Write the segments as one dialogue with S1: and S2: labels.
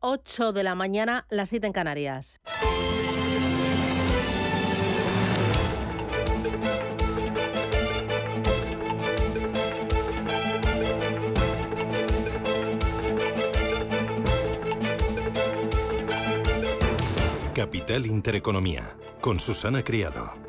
S1: 8 de la mañana, las 7 en Canarias.
S2: Capital Intereconomía, con Susana Criado.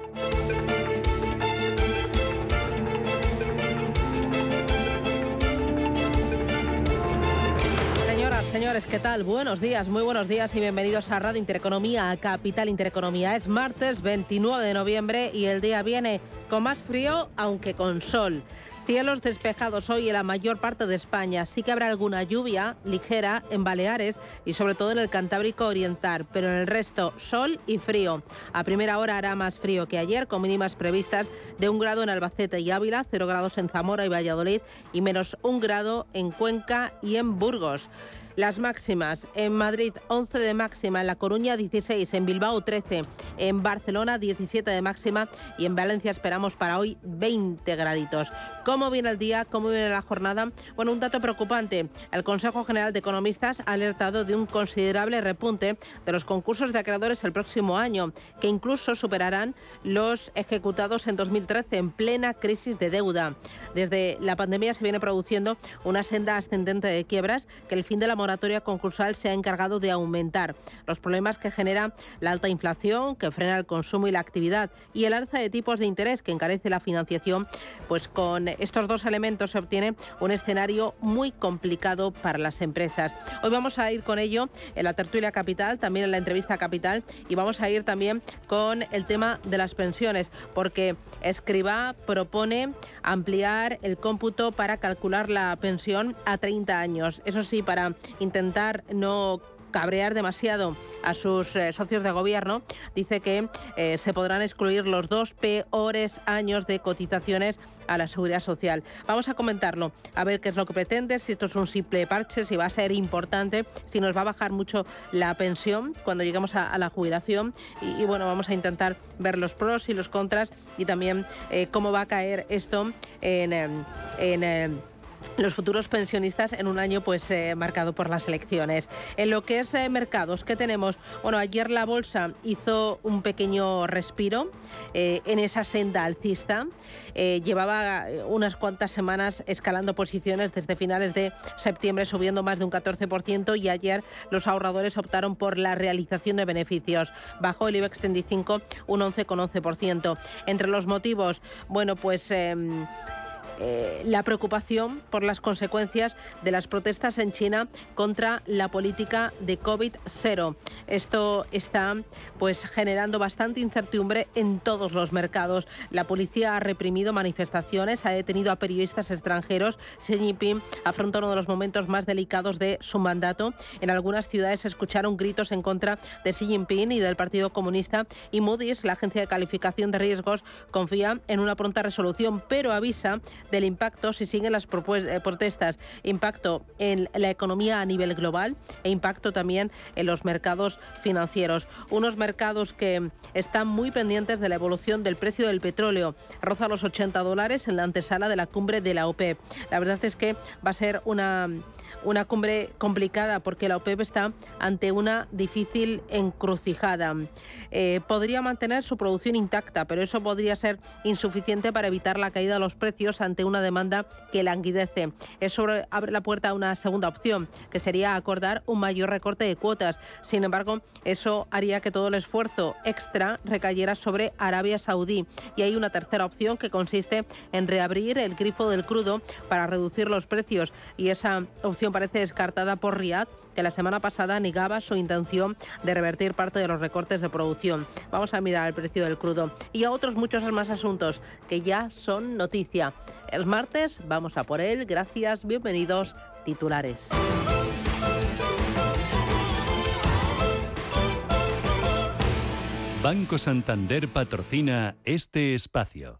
S1: Señores, ¿qué tal? Buenos días, muy buenos días y bienvenidos a Radio Intereconomía, a Capital Intereconomía. Es martes 29 de noviembre y el día viene con más frío, aunque con sol. Cielos despejados hoy en la mayor parte de España. Sí que habrá alguna lluvia ligera en Baleares y sobre todo en el Cantábrico Oriental, pero en el resto sol y frío. A primera hora hará más frío que ayer, con mínimas previstas de un grado en Albacete y Ávila, cero grados en Zamora y Valladolid y menos un grado en Cuenca y en Burgos. Las máximas en Madrid 11 de máxima, en La Coruña 16, en Bilbao 13, en Barcelona 17 de máxima y en Valencia esperamos para hoy 20 graditos. ¿Cómo viene el día? ¿Cómo viene la jornada? Bueno, un dato preocupante. El Consejo General de Economistas ha alertado de un considerable repunte de los concursos de acreedores el próximo año, que incluso superarán los ejecutados en 2013 en plena crisis de deuda. Desde la pandemia se viene produciendo una senda ascendente de quiebras que el fin de la moratoria concursal se ha encargado de aumentar. Los problemas que genera la alta inflación, que frena el consumo y la actividad, y el alza de tipos de interés que encarece la financiación, pues con estos dos elementos se obtiene un escenario muy complicado para las empresas. Hoy vamos a ir con ello en la tertulia capital, también en la entrevista capital, y vamos a ir también con el tema de las pensiones, porque Escriba propone ampliar el cómputo para calcular la pensión a 30 años. Eso sí, para intentar no cabrear demasiado a sus eh, socios de gobierno, dice que eh, se podrán excluir los dos peores años de cotizaciones a la seguridad social. Vamos a comentarlo, a ver qué es lo que pretende, si esto es un simple parche, si va a ser importante, si nos va a bajar mucho la pensión cuando lleguemos a, la jubilación y, y, bueno, vamos a intentar ver los pros y los contras y también eh, cómo va a caer esto en... en, en los futuros pensionistas en un año pues eh, marcado por las elecciones. En lo que es eh, mercados, ¿qué tenemos? Bueno, ayer la bolsa hizo un pequeño respiro eh, en esa senda alcista. Eh, llevaba unas cuantas semanas escalando posiciones desde finales de septiembre, subiendo más de un 14% y ayer los ahorradores optaron por la realización de beneficios. Bajó el IBEX 35 un 11,11%. Entre los motivos, bueno, pues... Eh, la preocupación por las consecuencias de las protestas en China contra la política de COVID-0. Esto está pues generando bastante incertidumbre en todos los mercados. La policía ha reprimido manifestaciones, ha detenido a periodistas extranjeros. Xi Jinping afronta uno de los momentos más delicados de su mandato. En algunas ciudades se escucharon gritos en contra de Xi Jinping y del Partido Comunista y Moody's, la agencia de calificación de riesgos, confía en una pronta resolución, pero avisa del impacto si siguen las eh, protestas, impacto en la economía a nivel global e impacto también en los mercados financieros. Unos mercados que están muy pendientes de la evolución del precio del petróleo. Roza los 80 dólares en la antesala de la cumbre de la OPEP. La verdad es que va a ser una una cumbre complicada porque la OPEP está ante una difícil encrucijada. Eh, podría mantener su producción intacta, pero eso podría ser insuficiente para evitar la caída de los precios ante una demanda que languidece. Eso abre la puerta a una segunda opción, que sería acordar un mayor recorte de cuotas. Sin embargo, eso haría que todo el esfuerzo extra recayera sobre Arabia Saudí. Y hay una tercera opción que consiste en reabrir el grifo del crudo para reducir los precios. Y esa opción parece descartada por Riad, que la semana pasada negaba su intención de revertir parte de los recortes de producción. Vamos a mirar el precio del crudo y a otros muchos más asuntos que ya son noticia. Es martes, vamos a por él. Gracias, bienvenidos, titulares.
S2: Banco Santander patrocina este espacio.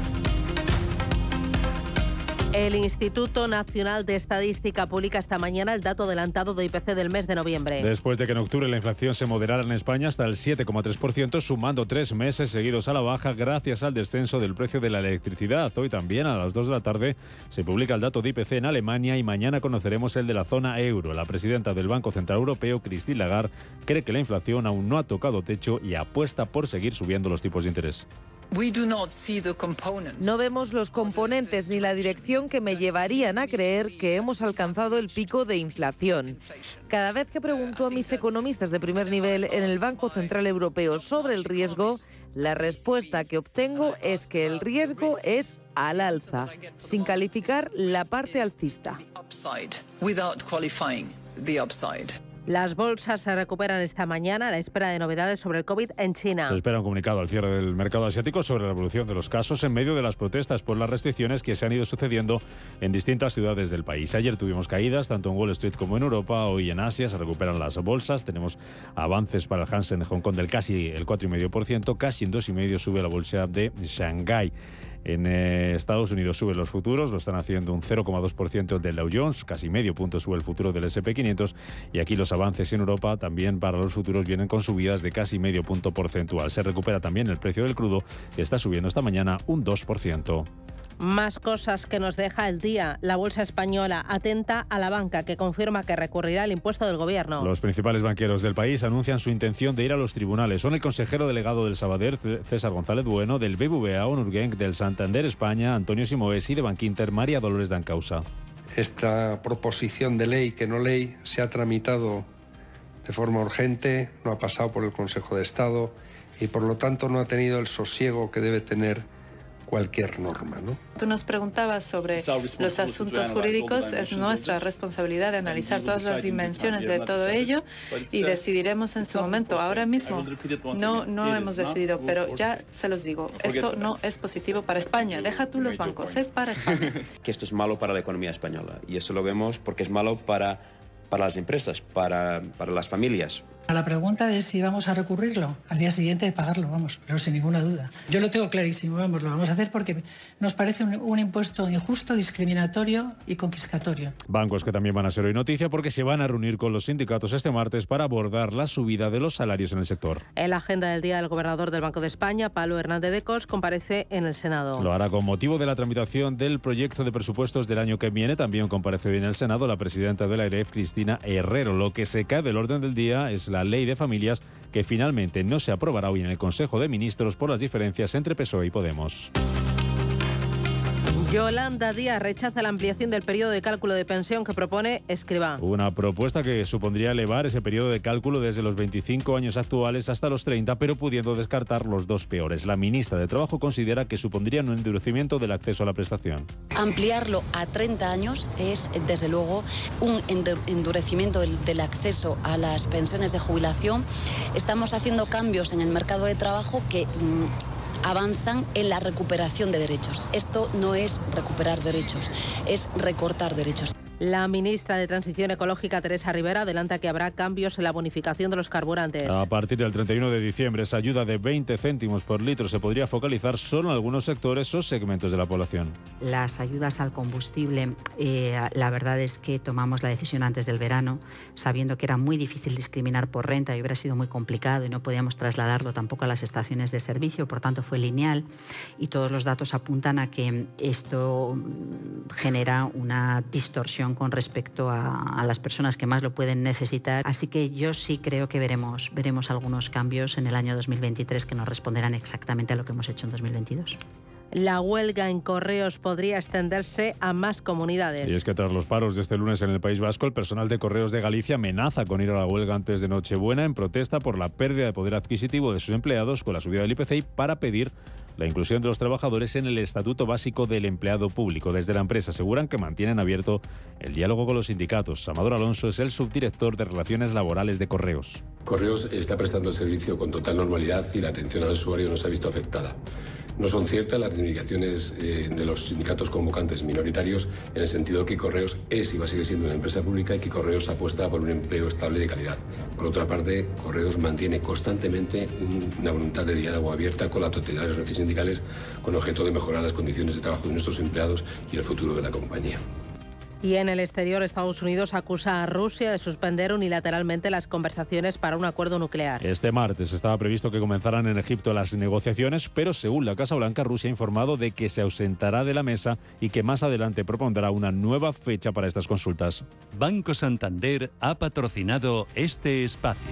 S1: El Instituto Nacional de Estadística publica esta mañana el dato adelantado de IPC del mes de noviembre.
S3: Después de que en octubre la inflación se moderara en España hasta el 7,3%, sumando tres meses seguidos a la baja gracias al descenso del precio de la electricidad. Hoy también a las 2 de la tarde se publica el dato de IPC en Alemania y mañana conoceremos el de la zona euro. La presidenta del Banco Central Europeo, Christine Lagarde, cree que la inflación aún no ha tocado techo y apuesta por seguir subiendo los tipos de interés.
S4: No vemos los componentes ni la dirección que me llevarían a creer que hemos alcanzado el pico de inflación. Cada vez que pregunto a mis economistas de primer nivel en el Banco Central Europeo sobre el riesgo, la respuesta que obtengo es que el riesgo es al alza, sin calificar la parte alcista.
S1: Las bolsas se recuperan esta mañana a la espera de novedades sobre el COVID en China.
S3: Se espera un comunicado al cierre del mercado asiático sobre la evolución de los casos en medio de las protestas por las restricciones que se han ido sucediendo en distintas ciudades del país. Ayer tuvimos caídas tanto en Wall Street como en Europa. Hoy en Asia se recuperan las bolsas. Tenemos avances para el Hansen de Hong Kong del casi el 4,5%. Casi en 2,5% sube la bolsa de Shanghái. En eh, Estados Unidos suben los futuros, lo están haciendo un 0,2% del Dow Jones, casi medio punto sube el futuro del SP500 y aquí los avances en Europa también para los futuros vienen con subidas de casi medio punto porcentual. Se recupera también el precio del crudo que está subiendo esta mañana un 2%.
S1: Más cosas que nos deja el día. La bolsa española atenta a la banca que confirma que recurrirá al impuesto del gobierno.
S3: Los principales banqueros del país anuncian su intención de ir a los tribunales. Son el consejero delegado del Sabader, César González Bueno, del BBVA, Onurgenk, del Santander España, Antonio Simoes y de Banquinter, María Dolores Dancausa.
S5: Esta proposición de ley, que no ley, se ha tramitado de forma urgente, no ha pasado por el Consejo de Estado y por lo tanto no ha tenido el sosiego que debe tener cualquier norma. ¿no?
S6: Tú nos preguntabas sobre los asuntos jurídicos. Es nuestra responsabilidad de analizar todas las dimensiones de todo ello y decidiremos en su momento. Ahora mismo no, no hemos decidido, pero ya se los digo, esto no es positivo para España. Deja tú los bancos, es para España.
S7: Que esto es malo para la economía española y eso lo vemos porque es malo para, para las empresas, para, para las familias,
S8: a la pregunta de si vamos a recurrirlo, al día siguiente de pagarlo, vamos, pero sin ninguna duda. Yo lo tengo clarísimo, vamos, lo vamos a hacer porque nos parece un, impuesto injusto, discriminatorio y confiscatorio.
S3: Bancos que también van a ser hoy noticia porque se van a reunir con los sindicatos este martes para abordar la subida de los salarios en el sector.
S1: En la agenda del día, el gobernador del Banco de España, Pablo Hernández de Cos, comparece en el Senado.
S3: Lo hará con motivo de la tramitación del proyecto de presupuestos del año que viene. También comparece hoy en el Senado la presidenta de la EREF, Cristina Herrero. Lo que se cae del orden del día es la ley de familias que finalmente no se aprobará hoy en el Consejo de Ministros por las diferencias entre PSOE y Podemos.
S1: Yolanda Díaz rechaza la ampliación del periodo de cálculo de pensión que propone Escribá.
S3: Una propuesta que supondría elevar ese periodo de cálculo desde los 25 años actuales hasta los 30, pero pudiendo descartar los dos peores. La ministra de Trabajo considera que supondría un endurecimiento del acceso a la prestación.
S9: Ampliarlo a 30 años es, desde luego, un endurecimiento del acceso a las pensiones de jubilación. Estamos haciendo cambios en el mercado de trabajo que mm, avanzan en la recuperación de derechos. Esto no es recuperar derechos, es recortar derechos.
S1: La ministra de Transición Ecológica, Teresa Rivera, adelanta que habrá cambios en la bonificación de los carburantes.
S3: A partir del 31 de diciembre, esa ayuda de 20 céntimos por litro se podría focalizar solo en algunos sectores o segmentos de la población.
S10: Las ayudas al combustible, eh, la verdad es que tomamos la decisión antes del verano, sabiendo que era muy difícil discriminar por renta y hubiera sido muy complicado y no podíamos trasladarlo tampoco a las estaciones de servicio, por tanto fue lineal y todos los datos apuntan a que esto genera una distorsión con respecto a, las personas que más lo pueden necesitar. Así que yo sí creo que veremos, veremos algunos cambios en el año 2023 que nos responderán exactamente a lo que hemos hecho en 2022
S1: la huelga en correos podría extenderse a más comunidades.
S3: Y es que tras los paros de este lunes en el País Vasco, el personal de correos de Galicia amenaza con ir a la huelga antes de Nochebuena en protesta por la pérdida de poder adquisitivo de sus empleados con la subida del IPC y para pedir la inclusión de los trabajadores en el Estatuto Básico del Empleado Público. Desde la empresa aseguran que mantienen abierto el diálogo con los sindicatos. Amador Alonso es el subdirector de Relaciones Laborales de Correos.
S11: Correos está prestando servicio con total normalidad y la atención al usuario no se ha visto afectada. No son ciertas las reivindicaciones eh, de los sindicatos convocantes minoritarios en el sentido que Correos es y va a seguir siendo una empresa pública y que Correos apuesta por un empleo estable de calidad. Por otra parte, Correos mantiene constantemente una voluntad de diálogo abierta con las totalidad de las redes sindicales con objeto de mejorar las condiciones de trabajo de nuestros empleados y el futuro de la compañía.
S1: Y en el exterior, Estados Unidos acusa a Rusia de suspender unilateralmente las conversaciones para un acuerdo nuclear.
S3: Este martes estaba previsto que comenzaran en Egipto las negociaciones, pero según la Casa Blanca, Rusia ha informado de que se ausentará de la mesa y que más adelante propondrá una nueva fecha para estas consultas.
S2: Banco Santander ha patrocinado este espacio.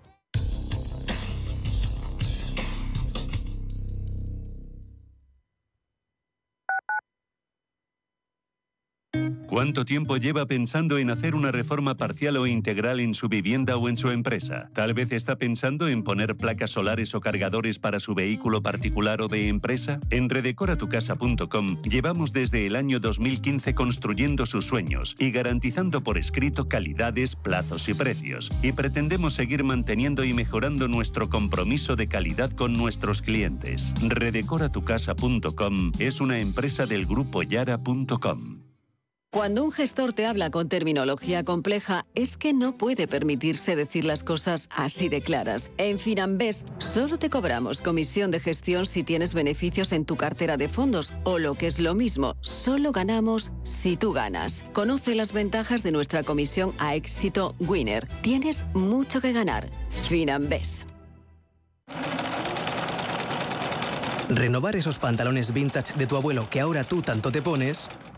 S2: ¿Cuánto tiempo lleva pensando en hacer una reforma parcial o integral en su vivienda o en su empresa? Tal vez está pensando en poner placas solares o cargadores para su vehículo particular o de empresa. En redecoratucasa.com llevamos desde el año 2015 construyendo sus sueños y garantizando por escrito calidades, plazos y precios. Y pretendemos seguir manteniendo y mejorando nuestro compromiso de calidad con nuestros clientes. Redecoratucasa.com es una empresa del grupo yara.com.
S12: Cuando un gestor te habla con terminología compleja, es que no puede permitirse decir las cosas así de claras. En Finambest solo te cobramos comisión de gestión si tienes beneficios en tu cartera de fondos o lo que es lo mismo, solo ganamos si tú ganas. Conoce las ventajas de nuestra comisión a éxito Winner. Tienes mucho que ganar. Finambest.
S13: Renovar esos pantalones vintage de tu abuelo que ahora tú tanto te pones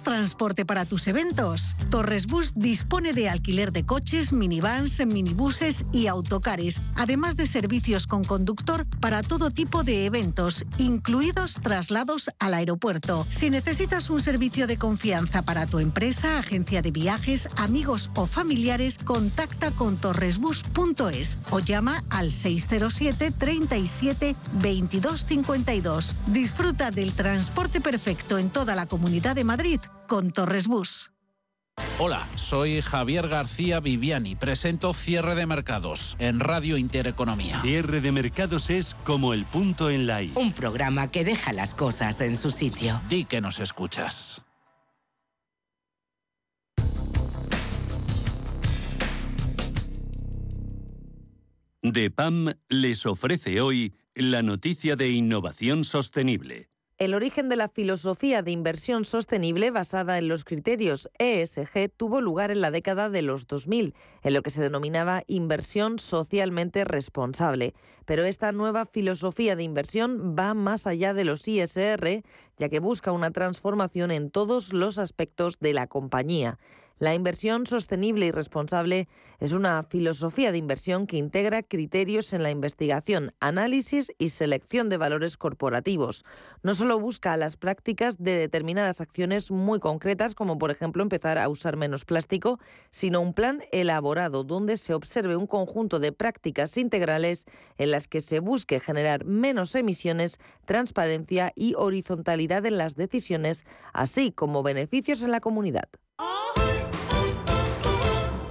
S14: ¿Buscas transporte para tus eventos? Torres Bus dispone de alquiler de coches, minivans, minibuses y autocares, además de servicios con conductor para todo tipo de eventos, incluidos traslados al aeropuerto. Si necesitas un servicio de confianza para tu empresa, agencia de viajes, amigos o familiares, contacta con torresbus.es o llama al 607 37 22 52. Disfruta del transporte perfecto en toda la comunidad de Madrid con Torres Bus.
S15: Hola, soy Javier García Viviani. Presento Cierre de Mercados en Radio Intereconomía.
S2: Cierre de Mercados es como el punto en la I.
S16: Un programa que deja las cosas en su sitio.
S15: Di que nos escuchas.
S2: DEPAM les ofrece hoy la noticia de innovación sostenible.
S4: El origen de la filosofía de inversión sostenible basada en los criterios ESG tuvo lugar en la década de los 2000, en lo que se denominaba inversión socialmente responsable. Pero esta nueva filosofía de inversión va más allá de los ISR, ya que busca una transformación en todos los aspectos de la compañía. La inversión sostenible y responsable es una filosofía de inversión que integra criterios en la investigación, análisis y selección de valores corporativos. No solo busca las prácticas de determinadas acciones muy concretas, como por ejemplo empezar a usar menos plástico, sino un plan elaborado donde se observe un conjunto de prácticas integrales en las que se busque generar menos emisiones, transparencia y horizontalidad en las decisiones, así como beneficios en la comunidad.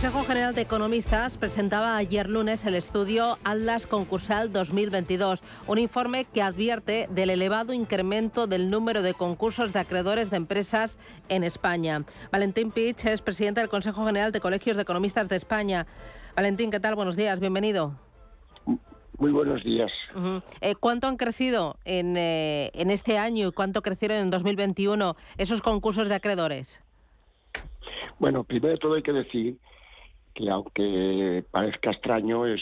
S1: Consejo General de Economistas presentaba ayer lunes el estudio Atlas Concursal 2022, un informe que advierte del elevado incremento del número de concursos de acreedores de empresas en España. Valentín Pich es presidente del Consejo General de Colegios de Economistas de España. Valentín, ¿qué tal? Buenos días, bienvenido.
S17: Muy buenos días.
S1: Eh, ¿Cuánto han crecido en, eh, en este año y cuánto crecieron en 2021 esos concursos de acreedores?
S17: Bueno, primero de todo hay que decir que aunque parezca extraño, es,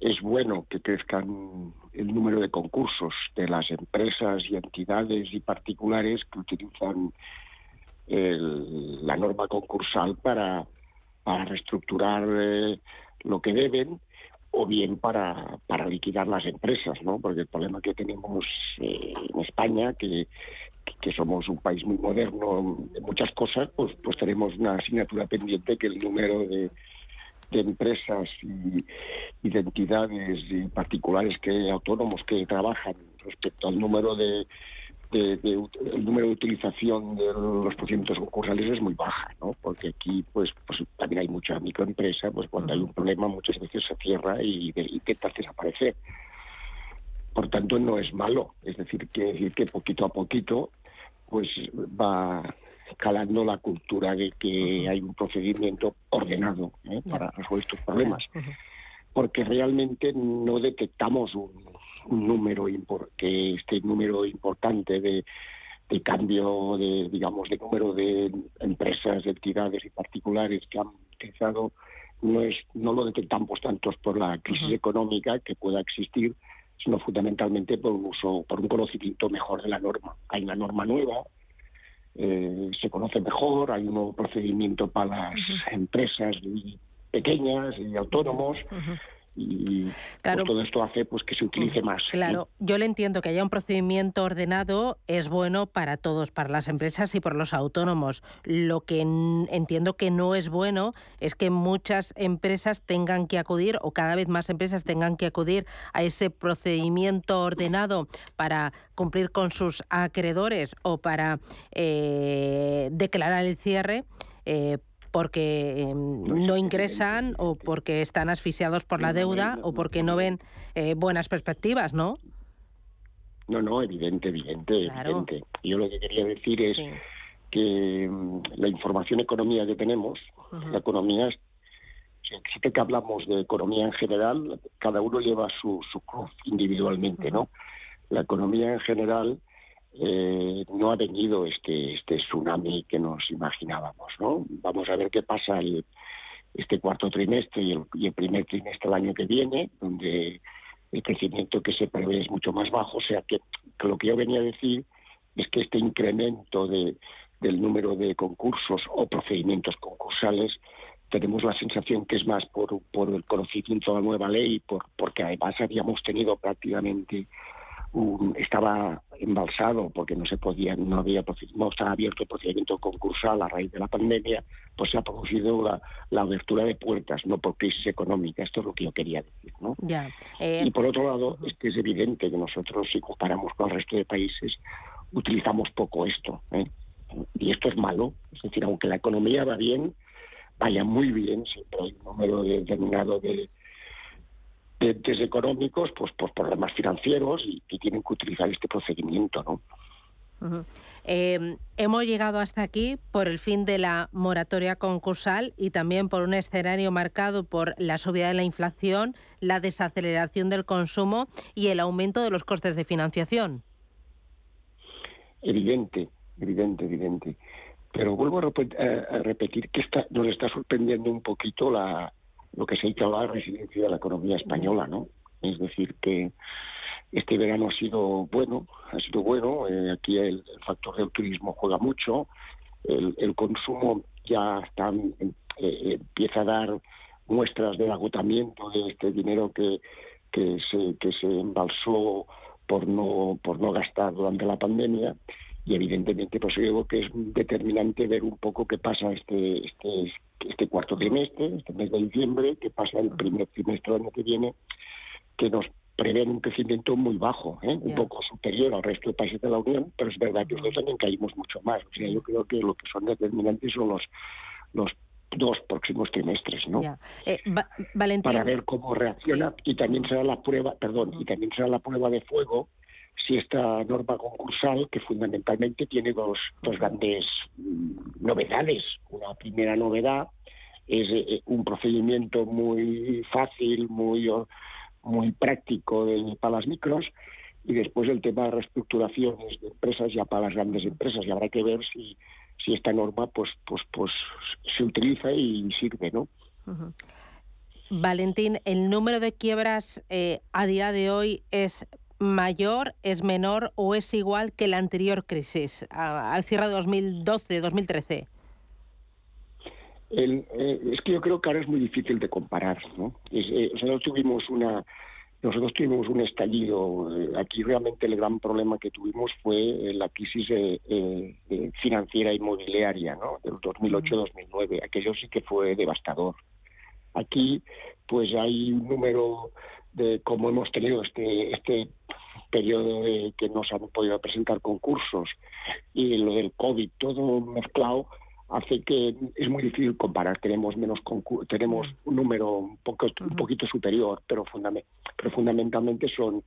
S17: es bueno que crezcan el número de concursos de las empresas y entidades y particulares que utilizan la norma concursal para, para reestructurar eh, lo que deben o bien para, para liquidar las empresas, ¿no? Porque el problema que tenemos eh, en España, que, que somos un país muy moderno en muchas cosas, pues, pues tenemos una asignatura pendiente que el número de, de empresas y, y, de entidades y particulares que autónomos que trabajan respecto al número de, el número de utilización de los procedimientos concursales es muy baja, ¿no? Porque aquí, pues, pues también hay mucha microempresa, pues cuando hay un problema muchas veces se cierra y, y intenta desaparecer. Por tanto, no es malo. Es decir, decir que poquito a poquito, pues va calando la cultura de que hay un procedimiento ordenado ¿eh? para resolver estos problemas. Porque realmente no detectamos un, un número que este número importante de, cambio de digamos de número de empresas, entidades y particulares que han utilizado no es no lo detectamos tanto por la crisis económica que pueda existir, sino fundamentalmente por un uso, por un conocimiento mejor de la norma. Hay una norma nueva, eh, se conoce mejor, hay un nuevo procedimiento para las empresas pequeñas y autónomos y pues, claro, todo esto hace pues que se utilice más.
S1: Claro, yo le entiendo que haya un procedimiento ordenado es bueno para todos, para las empresas y por los autónomos. Lo que entiendo que no es bueno es que muchas empresas tengan que acudir o cada vez más empresas tengan que acudir a ese procedimiento ordenado para cumplir con sus acreedores o para eh, declarar el cierre. Eh, porque em, no ingresan o porque están asfixiados por la deuda o porque no ven eh, buenas perspectivas, ¿no?
S17: No, no, evidente, evidente, evidente. Yo lo que quería decir es que em, la información economía que tenemos, la economía, sí que hablamos de economía en general, cada uno lleva su, su cruz individualmente, ¿no? La economía en general eh, no ha venido este, este tsunami que nos imaginábamos. ¿no? Vamos a ver qué pasa este cuarto trimestre y el, primer trimestre del año que viene, donde el crecimiento que se prevé es mucho más bajo. O sea que, lo que yo venía a decir es que este incremento de, del número de concursos o procedimientos concursales tenemos la sensación que es más por, por el conocimiento de la nueva ley, por, porque además habíamos tenido prácticamente estaba embalsado porque no se podía, no había no estaba abierto el procedimiento concursal a raíz de la pandemia, pues se ha producido la, la abertura de puertas, no por crisis económica. Esto es lo que yo quería decir, ¿no?
S1: Eh,
S17: y por otro lado, es que es evidente que nosotros, si comparamos con el resto de países, utilizamos poco esto. ¿eh? Y esto es malo. Es decir, aunque la economía va bien, vaya muy bien, siempre hay un número determinado de de económicos, pues por problemas financieros y, tienen que utilizar este procedimiento, ¿no?
S1: Em, hemos llegado hasta aquí por el fin de la moratoria concursal y también por un escenario marcado por la subida de la inflación, la desaceleración del consumo y el aumento de los costes de financiación.
S17: Evidente, evidente, evidente. Pero vuelvo a, repetir que nos está sorprendiendo un poquito la, lo que se dicho la resiliencia de la economía española, ¿no? Es decir, que este verano ha sido bueno, ha sido bueno, eh, aquí el, factor del turismo juega mucho, el, consumo ya está, eh, empieza a dar muestras del agotamiento de este dinero que, que, se, que se embalsó por no, por no gastar durante la pandemia y evidentemente pues yo digo que es determinante ver un poco qué pasa este, este, este cuarto trimestre, este mes de diciembre, qué pasa el primer trimestre del año que viene, que nos prevén un crecimiento muy bajo, ¿eh? un poco superior al resto de países de la Unión, pero es verdad que nosotros también caímos mucho más. O sea, yo creo que lo que son determinantes son los, los dos próximos trimestres, ¿no?
S1: Eh, Valentín.
S17: Para ver cómo reacciona y también será la prueba, perdón, y también será la prueba de fuego si esta norma concursal, que fundamentalmente tiene dos, dos grandes novedades. Una primera novedad es eh, un procedimiento muy fácil, muy, muy práctico para las micros, y después el tema de reestructuraciones de empresas ya para las grandes empresas. Y habrá que ver si, si esta norma pues, pues, pues se utiliza y sirve, ¿no?
S1: Valentín, ¿el número de quiebras eh, a día de hoy es mayor, es menor o es igual que la anterior crisis, al cierre de 2012-2013?
S17: Eh, es que yo creo que ahora es muy difícil de comparar. ¿no? Eh, nosotros tuvimos una nosotros tuvimos un estallido. Eh, aquí realmente el gran problema que tuvimos fue la crisis financiera inmobiliaria ¿no? del 2008-2009. Aquello sí que fue devastador. Aquí pues hay un número de como hemos tenido este este periodo de que no se han podido presentar concursos y lo del COVID todo mezclado hace que es muy difícil comparar. Tenemos menos tenemos un número un, poco, un poquito superior, pero, pero fundamentalmente son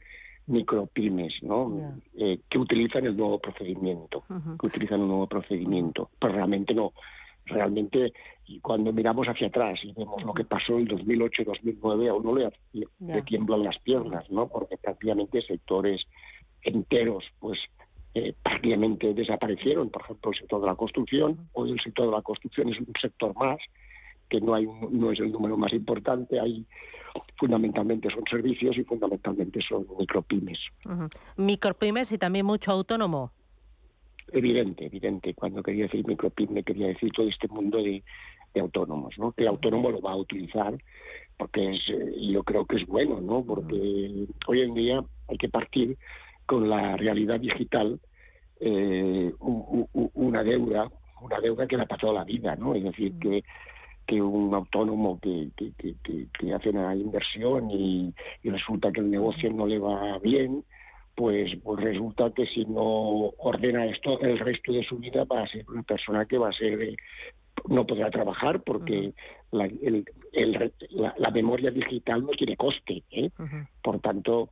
S17: micropymes, ¿no? Eh, que utilizan el nuevo procedimiento, que utilizan un nuevo procedimiento, pero realmente no. Realmente, cuando miramos hacia atrás y vemos lo que pasó en 2008-2009, a uno le, le, tiemblan las piernas, ¿no? Porque prácticamente sectores enteros, pues eh, prácticamente desaparecieron, por ejemplo, el sector de la construcción. Hoy el sector de la construcción es un sector más, que no, hay, no es el número más importante, hay fundamentalmente son servicios y fundamentalmente son micropymes.
S1: Micropymes y también mucho autónomo.
S17: Evidente, evidente. Cuando quería decir micropyme quería decir todo este mundo de, autónomos, ¿no? Que el autónomo lo va a utilizar porque es, eh, yo creo que es bueno, ¿no? Porque hoy en día hay que partir con la realidad digital eh, una deuda, una deuda que le ha pasado la vida, ¿no? Es decir, que, que un autónomo que, que, hace una inversión y, resulta que el negocio no le va bien, pues, pues resulta que si no ordena esto el resto de su vida va a ser una persona que va a ser no podrá trabajar porque la, el, la, memoria digital no tiene coste. ¿eh? Por tanto,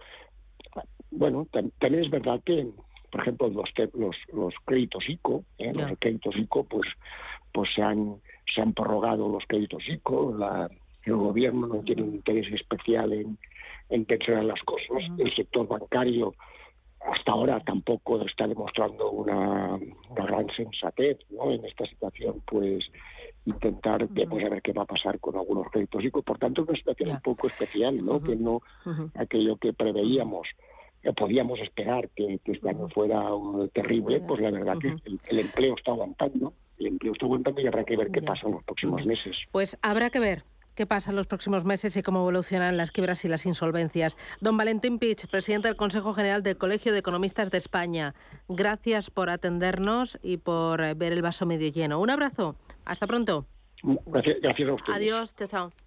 S17: bueno, también es verdad que, por ejemplo, los, los, los créditos ICO, ¿eh? los créditos ICO, pues, pues se han, se han prorrogado los créditos ICO, la, el gobierno no tiene un interés especial en, en pensionar las cosas, el sector bancario hasta ahora tampoco está demostrando una, gran sensatez ¿no? en esta situación, pues intentar uh a ver qué va a pasar con algunos créditos ICO. Por tanto, es una situación un poco especial, ¿no? Que no aquello que preveíamos podíamos esperar que, este año fuera terrible, pues la verdad que el, empleo está aguantando, el empleo está aguantando y habrá que ver qué pasa en los próximos meses.
S1: Pues habrá que ver qué pasa en los próximos meses y cómo evolucionan las quiebras y las insolvencias. Don Valentín Pich, presidente del Consejo General del Colegio de Economistas de España, gracias por atendernos y por ver el vaso medio lleno. Un abrazo, hasta pronto.
S17: Gracias, gracias a usted.
S1: Adiós, chao, chao.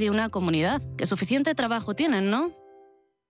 S18: de una comunidad. Que suficiente trabajo tienen, ¿no?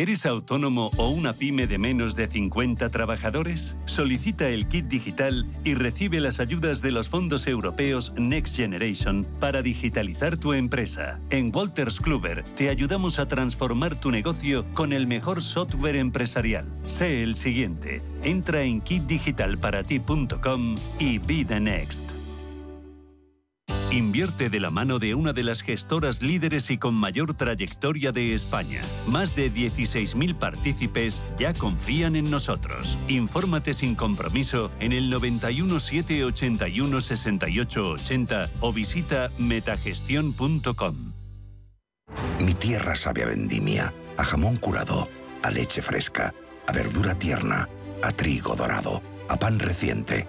S2: ¿Eres autónomo o una pyme de menos de 50 trabajadores? Solicita el kit digital y recibe las ayudas de los fondos europeos Next Generation para digitalizar tu empresa. En Walters Kluber te ayudamos a transformar tu negocio con el mejor software empresarial. Sé el siguiente. Entra en kitdigitalparati.com y be the next. Invierte de la mano de una de las gestoras líderes y con mayor trayectoria de España. Más de 16.000 partícipes ya confían en nosotros. Infórmate sin compromiso en el 91 781 68 80 o visita metagestión.com.
S19: Mi tierra sabe a vendimia, a jamón curado, a leche fresca, a verdura tierna, a trigo dorado, a pan reciente,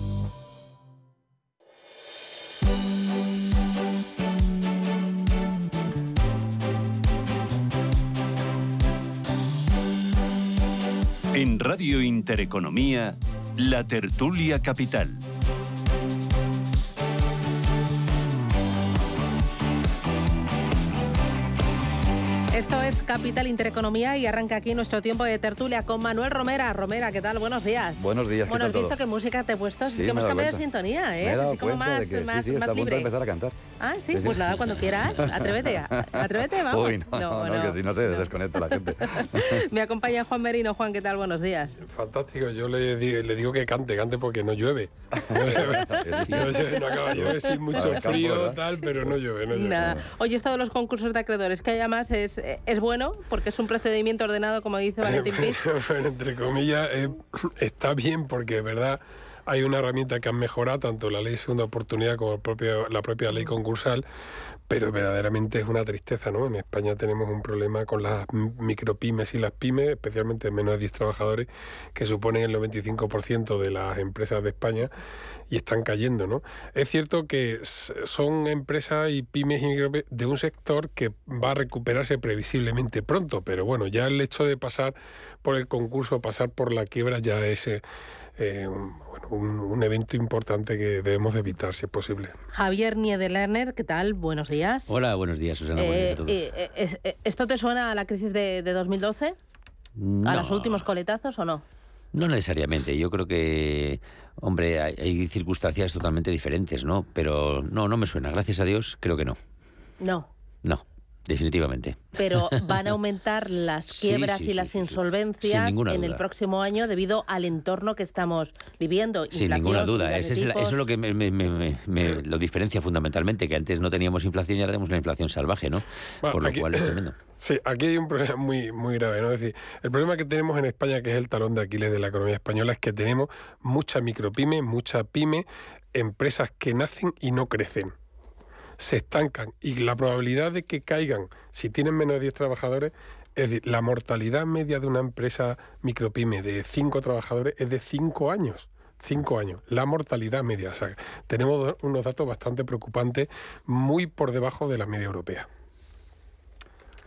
S2: En Radio Intereconomía, la tertulia capital.
S1: Esto es Capital Intereconomía y arranca aquí nuestro tiempo de tertulia con Manuel Romera. Romera, ¿qué tal? Buenos días.
S20: Buenos días.
S1: Bueno, has
S20: ¿qué tal
S1: visto
S20: todo?
S1: qué música te he puesto. Es
S20: Sí,
S1: que
S20: me
S1: hemos cambiado de sintonía,
S20: Me he
S1: ¿eh?
S20: dado
S1: Así como
S20: de
S1: más,
S20: que sí,
S1: más,
S20: está
S1: más
S20: a punto de
S1: libre.
S20: empezar a cantar.
S1: Ah, sí, pues nada, cuando quieras. Atrévete. Atrévete, vamos.
S20: Uy, no, no, no, que si no se desconecta la gente.
S1: Me acompaña Juan Merino. Juan, ¿qué tal? Buenos días.
S21: Fantástico, yo le, di- le digo que cante, cante porque no llueve. No llueve, no, llueve, no acaba de llover, sí, mucho
S20: campo,
S21: frío, tal, pero no llueve, no llueve.
S1: Nada. Oye, esto de los concursos de acreedores, que además es, es bueno porque es un procedimiento ordenado, como dice Valentín.
S21: Bueno, entre comillas, eh, está bien porque es verdad hay una herramienta que han mejorado, tanto la ley segunda oportunidad como el propio, la propia ley concursal, pero verdaderamente es una tristeza, ¿no? En España tenemos un problema con las micropymes y las pymes, especialmente menos de 10 trabajadores, que suponen el 95% de las empresas de España y están cayendo, ¿no? Es cierto que son empresas y pymes y micropymes de un sector que va a recuperarse previsiblemente pronto, pero bueno, ya el hecho de pasar por el concurso, pasar por la quiebra ya es eh, eh, un, bueno, un- un evento importante que debemos de evitar si es posible.
S1: Javier Niederlerner, ¿qué tal? Buenos días.
S22: Hola, buenos días, Susana. buenos días
S1: Eh,
S22: a todos.
S1: eh, eh, es- eh, ¿Esto te suena a la crisis de, de 2012? ¿A
S22: No.
S1: los últimos coletazos o no?
S22: No necesariamente. Yo creo que, hombre, hay, hay circunstancias totalmente diferentes, ¿no? Pero no, no me suena. Gracias a Dios, creo que no.
S1: No.
S22: No, definitivamente.
S1: Pero van a aumentar las quiebras
S22: sí,
S1: y
S22: sí,
S1: las
S22: sí,
S1: insolvencias en el próximo año debido al entorno que estamos viviendo.
S22: Sin ninguna duda. Ese es la- eso es lo que me, me- me- me- me lo diferencia fundamentalmente, que antes no teníamos inflación y ahora tenemos la inflación salvaje, ¿no?
S21: Bueno,
S22: Por lo
S21: aquí-
S22: cual es tremendo.
S21: Sí, aquí hay un problema muy, muy grave, ¿no? Es decir, el problema que tenemos en España, que es el talón de Aquiles de la economía española, es que tenemos mucha micropyme, mucha pyme, empresas que nacen y no crecen. Se estancan. Y la probabilidad de que caigan, si tienen menos de 10 trabajadores, es decir, la mortalidad media de una empresa micropyme de 5 trabajadores es de 5 años. Cinco años, la mortalidad media. O sea, tenemos unos datos bastante preocupantes, muy por debajo de la media europea.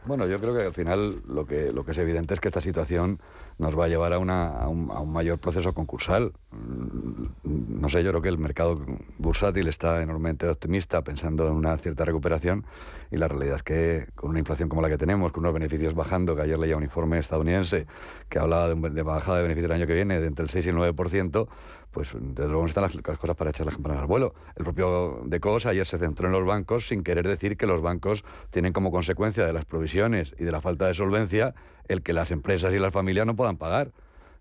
S20: Bueno, yo creo que al final lo que, lo que es evidente es que esta situación nos va a llevar a, una- a un, a un mayor proceso concursal. Mm, No sé, yo creo que el mercado bursátil está enormemente optimista pensando en una cierta recuperación y la realidad es que con una inflación como la que tenemos, con unos beneficios bajando, que ayer leía un informe estadounidense que hablaba de, un- de bajada de beneficios el año que viene de entre el 6 y el 9%, pues desde luego están las, las cosas para echar las campanas al vuelo. El propio Decos ayer se centró en los bancos sin querer decir que los bancos tienen como consecuencia de las provisiones y de la falta de solvencia el que las empresas y las familias no puedan pagar.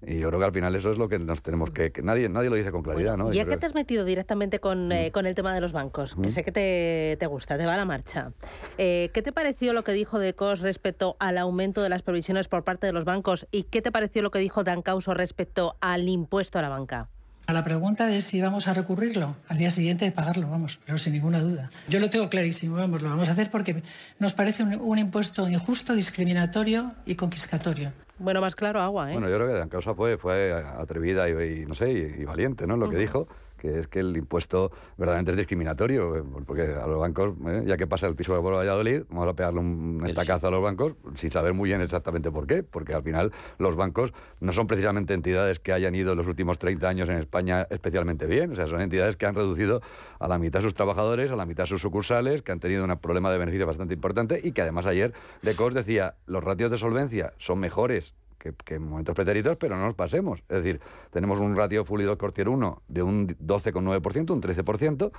S20: Y yo creo que al final eso es lo que nos tenemos que... que nadie, nadie lo dice con claridad, ¿no? Yo
S1: Ya que te has metido directamente con, eh, con el tema de los bancos, que sé que te, te gusta, te va a la marcha, eh, ¿qué te pareció lo que dijo de COS respecto al aumento de las provisiones por parte de los bancos y qué te pareció lo que dijo Dan Causo respecto al impuesto a la banca?
S8: A la pregunta de si vamos a recurrirlo, al día siguiente pagarlo, vamos, pero sin ninguna duda. Yo lo tengo clarísimo, vamos, lo vamos a hacer porque nos parece un, un impuesto injusto, discriminatorio y confiscatorio.
S1: Bueno, más claro agua, ¿eh?
S20: Bueno, yo creo que la causa fue, fue atrevida y, y, no sé, y, y valiente, ¿no? Lo que dijo, que es que el impuesto verdaderamente es discriminatorio, eh, porque a los bancos, eh, ya que pasa el piso de Valladolid, vamos a pegarle un estacazo a los bancos sin saber muy bien exactamente por qué, porque al final los bancos no son precisamente entidades que hayan ido los últimos 30 años en España especialmente bien, o sea, son entidades que han reducido a la mitad sus trabajadores, a la mitad sus sucursales, que han tenido un problema de beneficio bastante importante y que además ayer Decos decía, los ratios de solvencia son mejores que, en momentos pretéritos, pero no nos pasemos. Es decir, tenemos un ratio Fulido Cortier 1 de un 12,9%, un 13%,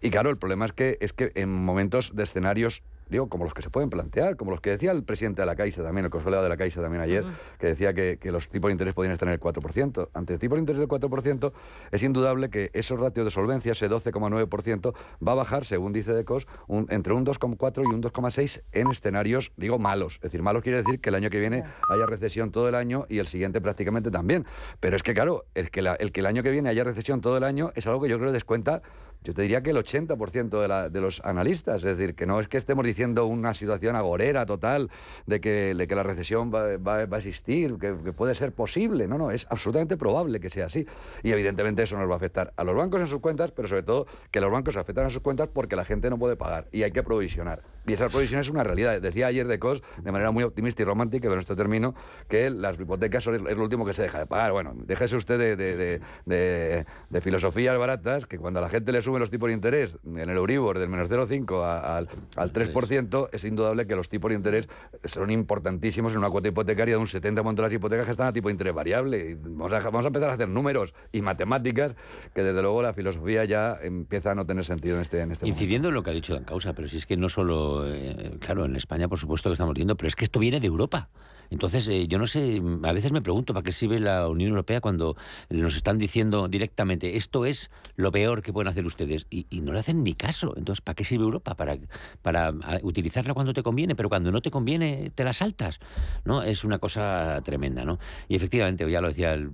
S20: y claro, el problema es que, es que en momentos de escenarios digo, como los que se pueden plantear, como los que decía el presidente de la Caixa también, el consolidado de la Caixa también ayer, que decía que, los tipos de interés podían estar en el 4%. Ante el tipo de interés del 4%, es indudable que esos ratios de solvencia, ese 12,9%, va a bajar, según dice Decos, un, entre un 2,4 y un 2,6 en escenarios, digo, malos. Es decir, malos quiere decir que el año que viene haya recesión todo el año y el siguiente prácticamente también. Pero es que, claro, el que, el que el año que viene haya recesión todo el año es algo que yo creo que descuenta yo te diría que el 80% de, la, de, los analistas, es decir, que no es que estemos diciendo una situación agorera total de que, de que la recesión va, va, a existir, que, puede ser posible, no, no, es absolutamente probable que sea así. Y evidentemente eso nos va a afectar a los bancos en sus cuentas, pero sobre todo que los bancos afectan a sus cuentas porque la gente no puede pagar y hay que provisionar. Y esa provisión es una realidad. Decía ayer de COS, de manera muy optimista y romántica, pero en este término, que las hipotecas son, es lo último que se deja de pagar. Bueno, déjese usted de, de filosofías baratas, que cuando a la gente le suben los tipos de interés en el Euribor del menos 0,5 al, al 3%, es indudable que los tipos de interés son importantísimos en una cuota hipotecaria de un 70% de las hipotecas que están a tipo de interés variable. vamos, a, vamos a empezar a hacer números y matemáticas que desde luego la filosofía ya empieza a no tener sentido en este, en este
S22: Incidiendo en lo que ha dicho Dan Causa, pero si es que no solo, eh, claro, en España por supuesto que estamos viendo, pero es que esto viene de Europa. Entonces, eh, yo no sé, a veces me pregunto para qué sirve la Unión Europea cuando nos están diciendo directamente esto es lo peor que pueden hacer ustedes y, no le hacen ni caso. Entonces, ¿para qué sirve Europa? Para, para utilizarla cuando te conviene, pero cuando no te conviene te la saltas. ¿no? Es una cosa tremenda. ¿no? Y efectivamente, ya lo decía el,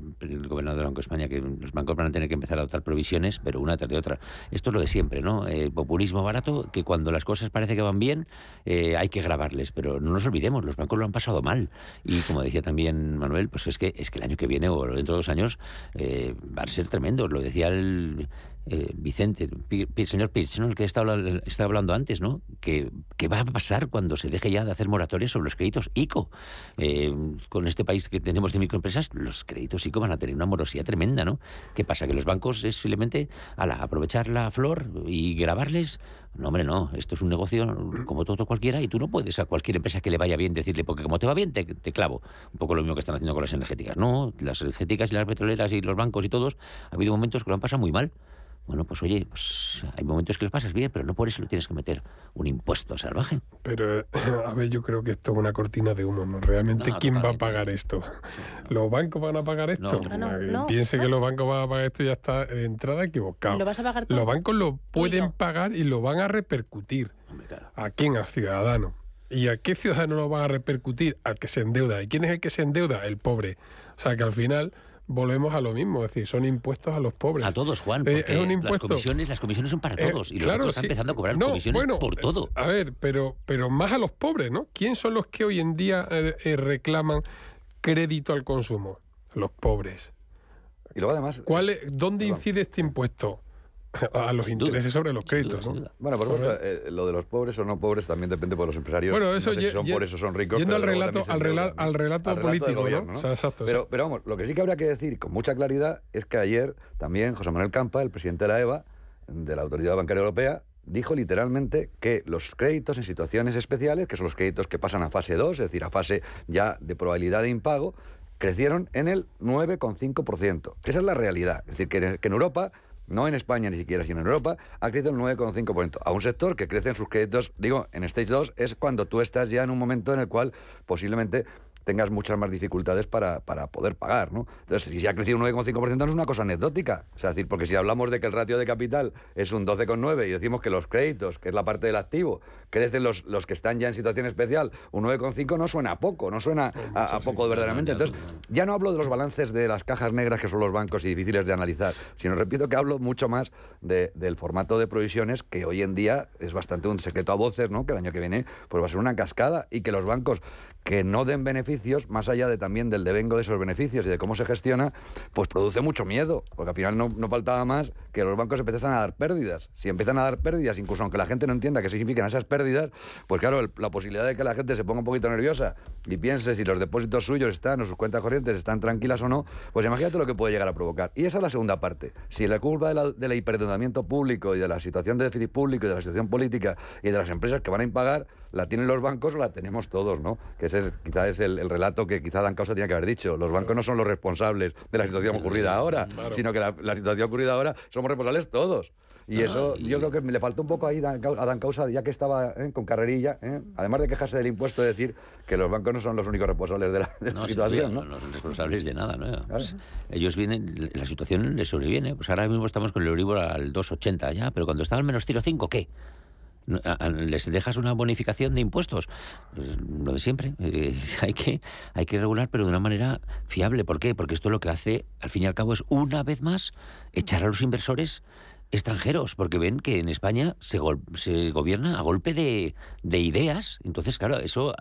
S22: gobernador del Banco de España, que los bancos van a tener que empezar a adoptar provisiones, pero una tras de otra. Esto es lo de siempre, ¿no? El populismo barato, que cuando las cosas parece que van bien, eh, hay que grabarles, pero no nos olvidemos, los bancos lo han pasado mal. Y como decía también Manuel, pues es que, es que el año que viene o dentro de dos años eh, va a ser tremendo. Lo decía el, eh, Vicente, el señor Pirch, el que estaba, hablando antes, ¿no? Que, va a pasar cuando se deje ya de hacer moratorias sobre los créditos ICO. Eh, con este país que tenemos de microempresas, los créditos ICO van a tener una morosidad tremenda, ¿no? ¿Qué pasa? Que los bancos es simplemente a aprovechar la flor y grabarles. No, hombre, no. Esto es un negocio como todo cualquiera y tú no puedes a cualquier empresa que le vaya bien decirle, porque como te va bien, te, te clavo. Un poco lo mismo que están haciendo con las energéticas. No, las energéticas y las petroleras y los bancos y todos, ha habido momentos que lo han pasado muy mal. Bueno, pues oye, pues hay momentos que lo pasas bien, pero no por eso le tienes que meter un impuesto salvaje.
S21: Pero, a ver, yo creo que esto es una cortina de humo, ¿no? Realmente, ¿quién va a pagar esto? ¿Los bancos van a pagar esto? No, Piense que los bancos van a pagar esto y ya está de entrada equivocado.
S1: ¿Lo vas a pagar todo?
S21: Los bancos lo pueden pagar y lo van a repercutir. ¿A quién? Al ciudadano. ¿Y a qué ciudadano lo van a repercutir? Al que se endeuda. ¿Y quién es el que se endeuda? El pobre. O sea que al final volvemos a lo mismo, es decir, son impuestos a los pobres.
S22: A todos, Juan, eh, porque las, comisiones, las comisiones son para eh, todos y los claro, están empezando a cobrar comisiones por todo.
S21: A ver, pero, pero más a los pobres, ¿no? ¿Quién son los que hoy en día eh, reclaman crédito al consumo? Los pobres.
S20: Y luego además...
S21: ¿Cuál ¿Dónde incide este impuesto? a los intereses sobre los créditos. ¿no?
S20: Bueno, por supuesto, eh, lo de los pobres o no pobres también depende por los empresarios. Bueno, eso no sé si son pobres o son ricos.
S21: Yendo al relato, al, al, relato político, ¿no? O sea, exacto,
S20: pero, pero vamos, lo que sí que habría que decir con mucha claridad es que ayer también José Manuel Campa, el presidente de la EVA, de la Autoridad Bancaria Europea, dijo literalmente que los créditos en situaciones especiales, que son los créditos que pasan a fase 2, es decir, a fase ya de probabilidad de impago, crecieron en el 9,5%. Esa es la realidad. Es decir, que en Europa no en España ni siquiera, sino en Europa, ha crecido el 9,5%. A un sector que crece en sus créditos, digo, en Stage 2 es cuando tú estás ya en un momento en el cual posiblemente tengas muchas más dificultades para, para poder pagar, ¿no? Entonces, si ha crecido un 9,5% no es una cosa anecdótica. Sea, decir, porque si hablamos de que el ratio de capital es un 12,9 y decimos que los créditos, que es la parte del activo, crecen los, los que están ya en situación especial, un 9,5 no suena a poco, no suena a, a poco verdaderamente. Entonces, ya no hablo de los balances de las cajas negras que son los bancos y difíciles de analizar, sino repito que hablo mucho más de- del formato de provisiones que hoy en día es bastante un secreto a voces, ¿no? Que el año que viene pues va a ser una cascada y que los bancos que no den beneficios, más allá de también del devengo de esos beneficios y de cómo se gestiona, pues produce mucho miedo, porque al final no, no faltaba más que los bancos empezasen a dar pérdidas. Si empiezan a dar pérdidas, incluso aunque la gente no entienda qué significan esas pérdidas, pues claro, el- la posibilidad de que la gente se ponga un poquito nerviosa y piense si los depósitos suyos están o sus cuentas corrientes están tranquilas o no, pues imagínate lo que puede llegar a provocar. Y esa es la segunda parte. Si la culpa de la- del hiperendeudamiento público y de la situación de déficit público y de la situación política y de las empresas que van a impagar, la tienen los bancos o la tenemos todos, ¿no? Que ese es, quizá es el, el relato que quizá Dan Causa tenía que haber dicho. Los bancos no son los responsables de la situación ocurrida ahora, sino que la, la situación ocurrida ahora somos responsables todos. Y
S22: No,
S20: eso
S22: y-
S20: yo creo que le faltó un poco ahí a Dan Causa, ya que estaba ¿eh? con carrerilla, ¿eh? además de quejarse del impuesto, decir que los bancos no son los únicos responsables de la, de
S22: No,
S20: situación.
S22: duda,
S20: ¿no?
S22: no son responsables de nada, ¿no? Pues, ellos vienen, la situación les sobreviene. Pues ahora mismo estamos con el Euribor al 2,80 ya, pero cuando está al menos tiro 5, ¿qué? ¿Les dejas una bonificación de impuestos? Pues, lo de siempre. Eh, hay, que, hay que regular, pero de una manera fiable. ¿Por qué? Porque esto lo que hace, al fin y al cabo, es una vez más echar a los inversores extranjeros, porque ven que en España se, gol- se gobierna a golpe de, de ideas. Entonces, claro, eso,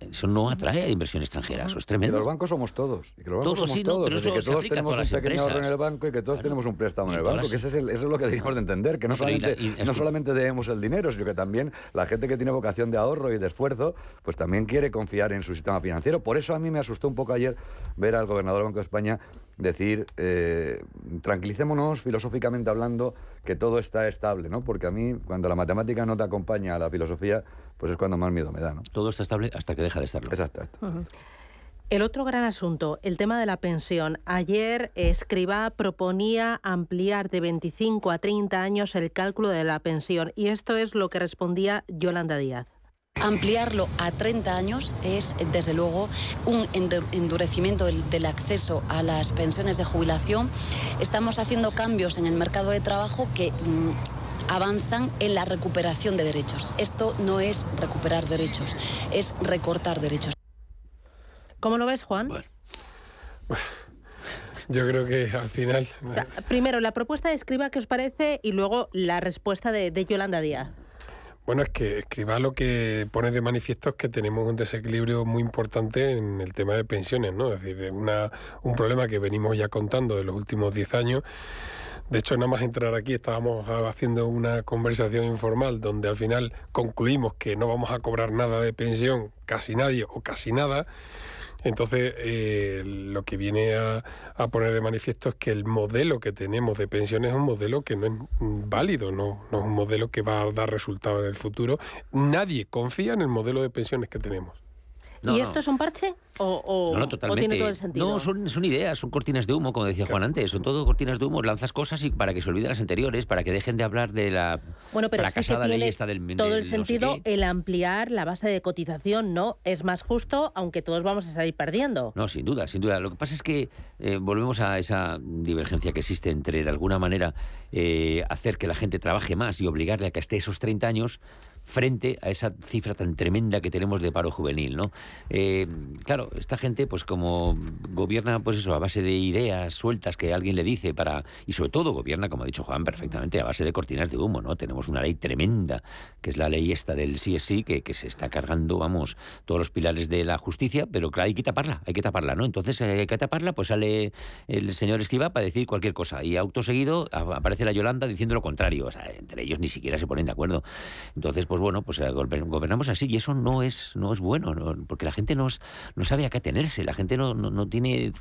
S22: eso no atrae a inversión extranjera. Eso es tremendo.
S20: los bancos somos todos. Y que los bancos
S22: Todos,
S20: somos
S22: sí, no,
S20: todos.
S22: pero
S20: decir,
S22: eso
S20: que todos tenemos un pequeño ahorro en el banco y que todos tenemos un préstamo en el banco.
S22: las-
S20: Que ese es el- eso es lo que deberíamos de entender. Que no
S22: No, pero y la-
S20: solamente,
S22: y-
S20: no solamente debemos el dinero, sino que también la gente que tiene vocación de ahorro y de esfuerzo, pues también quiere confiar en su sistema financiero. Por eso a mí me asustó un poco ayer ver al gobernador del Banco de España decir, eh, tranquilicémonos filosóficamente hablando, que todo está estable, ¿no? Porque a mí, cuando la matemática no te acompaña a la filosofía, pues es cuando más miedo me da, ¿no?
S22: Todo está estable hasta que deja de estarlo.
S20: Exacto. exacto.
S1: El otro gran asunto, el tema de la pensión. Ayer Escribá proponía ampliar de 25 a 30 años el cálculo de la pensión y esto es lo que respondía Yolanda Díaz.
S23: Ampliarlo a 30 años es, desde luego, un endu- endurecimiento del, acceso a las pensiones de jubilación. Estamos haciendo cambios en el mercado de trabajo que mm, avanzan en la recuperación de derechos. Esto no es recuperar derechos, es recortar derechos.
S1: ¿Cómo lo ves, Juan?
S21: Yo creo que al final...
S1: Primero, la propuesta de Escribá, ¿qué os parece? Y luego la respuesta de, de Yolanda Díaz.
S21: Bueno, es que Escribá lo que pone de manifiesto es que tenemos un desequilibrio muy importante en el tema de pensiones, ¿no? Es decir, de una, un problema que venimos ya contando de los últimos 10 años. De hecho, nada más entrar aquí estábamos haciendo una conversación informal donde al final concluimos que no vamos a cobrar nada de pensión, casi nadie o casi nada. Entonces, eh, lo que viene a, a poner de manifiesto es que el modelo que tenemos de pensiones es un modelo que no es válido, no, no es un modelo que va a dar resultados en el futuro. Nadie confía en el modelo de pensiones que tenemos.
S22: No,
S1: ¿Y
S22: no.
S1: esto es un parche o, o-
S22: No, no,
S1: o
S22: totalmente.
S1: tiene todo el sentido?
S22: No, son, son ideas, son cortinas de humo, como decía Juan antes. Son todo cortinas de humo. Lanzas cosas y para que se olviden las anteriores, para que dejen de hablar de la
S1: Bueno, pero sí que
S22: fracasada ley esta del
S1: todo
S22: del
S1: el
S22: sé
S1: sentido el ampliar la base de cotización, ¿no? Es más justo, aunque todos vamos a salir perdiendo.
S22: No, sin duda, sin duda. Lo que pasa es que eh, volvemos a esa divergencia que existe entre, de alguna manera, eh, hacer que la gente trabaje más y obligarle a que esté esos 30 años frente a esa cifra tan tremenda que tenemos de paro juvenil, ¿no? Eh, claro, esta gente, pues como gobierna, pues eso, a base de ideas sueltas que alguien le dice para... Y sobre todo gobierna, como ha dicho Juan, perfectamente a base de cortinas de humo, ¿no? Tenemos una ley tremenda, que es la ley esta del sí es sí, que, que se está cargando, vamos, todos los pilares de la justicia, pero claro, hay que taparla, hay que taparla, ¿no? Entonces eh, hay que taparla, pues sale el señor Escriba para decir cualquier cosa y auto seguido aparece la Yolanda diciendo lo contrario, o sea, entre ellos ni siquiera se ponen de acuerdo. Entonces, pues bueno, pues eh, gober- gobernamos así y eso no es, no es bueno, ¿no? porque la gente no, no sabe a qué atenerse, la gente no, no, no tiene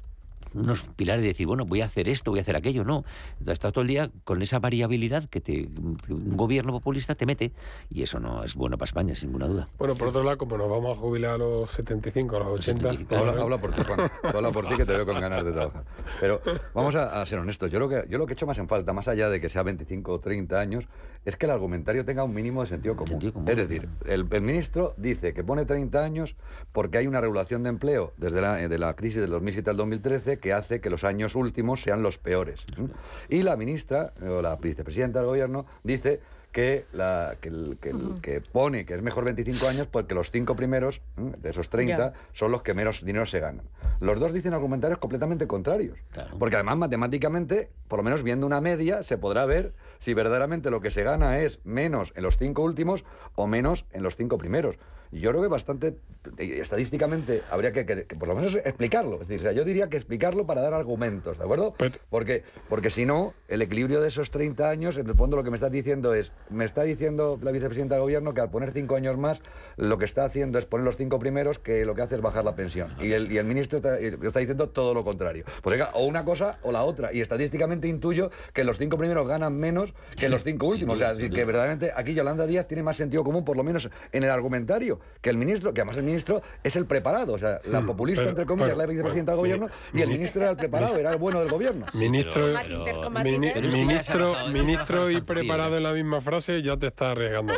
S22: unos pilares de decir, bueno, voy a hacer esto, voy a hacer aquello, no. Está todo el día con esa variabilidad que te, que un gobierno populista te mete y eso no es bueno para España, sin ninguna duda.
S21: Bueno, por otro lado, como nos vamos a jubilar a los 75, a los 80...
S20: Habla, habla por ti, Juan. Habla por ti que te veo con ganas de trabajar. Pero vamos a, a ser honestos. Yo lo, que, yo lo que echo más en falta, más allá de que sea 25 o 30 años, es que el argumentario tenga un mínimo de sentido común. Es decir, el, el ministro dice que pone 30 años porque hay una regulación de empleo desde la, de la crisis del 2007 al 2013 que hace que los años últimos sean los peores. Y la ministra, o la vicepresidenta del gobierno, dice que, la, que, el, que, el que pone que es mejor 25 años porque los cinco primeros de esos 30
S1: Ya.
S20: son los que menos dinero se ganan. Los dos dicen argumentarios completamente contrarios. Porque además matemáticamente, por lo menos viendo una media, se podrá ver si verdaderamente lo que se gana es menos en los cinco últimos o menos en los cinco primeros. Yo creo que bastante, eh, estadísticamente, habría que, que- que por lo menos explicarlo. Es decir, o sea, yo diría que explicarlo para dar argumentos, ¿de acuerdo? Porque, porque si no, el equilibrio de esos 30 años, en el fondo lo que me estás diciendo es, me está diciendo la vicepresidenta del gobierno que al poner cinco años más, lo que está haciendo es poner los cinco primeros, que lo que hace es bajar la pensión. Y el, y el ministro está, está diciendo todo lo contrario. Pues venga, o una cosa o la otra. Y estadísticamente intuyo que los cinco primeros ganan menos que los cinco últimos. o sea, es decir, que verdaderamente aquí Yolanda Díaz tiene más sentido común, por lo menos en el argumentario, que el ministro, que además el ministro es el preparado. O sea, la
S21: Hmm,
S20: populista,
S21: pero-
S20: entre comillas,
S21: pero-
S20: la vicepresidenta del gobierno,
S21: mi-
S20: y el
S21: mi-
S20: ministro era el preparado, era el bueno del gobierno.
S21: Ministro,
S20: pero-
S21: mini- ministro, ministro y preparado en la misma frase, ya te está arriesgando.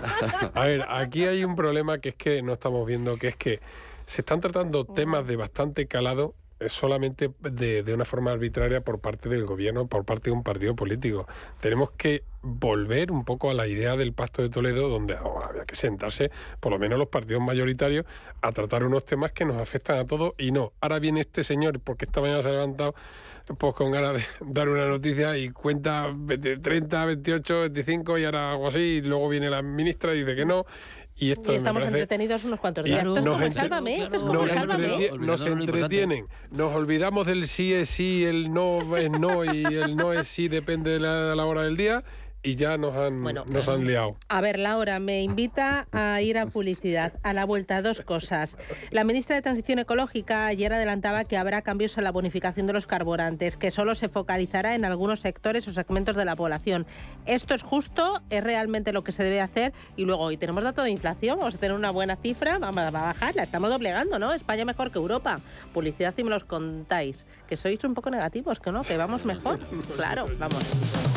S21: A ver, aquí hay un problema que es que no estamos viendo, que es que se están tratando temas de bastante calado eh, solamente de, de una forma arbitraria por parte del gobierno, por parte de un partido político. Tenemos que volver un poco a la idea del Pacto de Toledo, donde oh, había que sentarse, por lo menos los partidos mayoritarios, a tratar unos temas que nos afectan a todos y no. Ahora viene este señor, porque esta mañana se ha levantado pues con ganas de dar una noticia y cuenta 20, 30, 28, 25 y ahora algo así, y luego viene la ministra y dice que no. Y esto
S1: Y estamos
S21: parece-
S1: entretenidos unos cuantos días. Esto es
S21: entre-
S1: sálvame, esto es como
S21: nos,
S1: sálvame.
S21: nos entretienen, nos olvidamos del sí es sí, el no es no y el no es sí depende de la, de la hora del día y ya nos han, nos han liado.
S1: A ver, Laura, me invita a ir a publicidad. A la vuelta, dos cosas. La ministra de Transición Ecológica ayer adelantaba que habrá cambios en la bonificación de los carburantes, que solo se focalizará en algunos sectores o segmentos de la población. ¿Esto es justo? ¿Es realmente lo que se debe hacer? Y luego, hoy tenemos dato de inflación, vamos a tener una buena cifra, vamos a bajar, la estamos doblegando, ¿no? España mejor que Europa. Publicidad y me los contáis. Que sois un poco negativos, que no, que vamos mejor. Claro, vamos.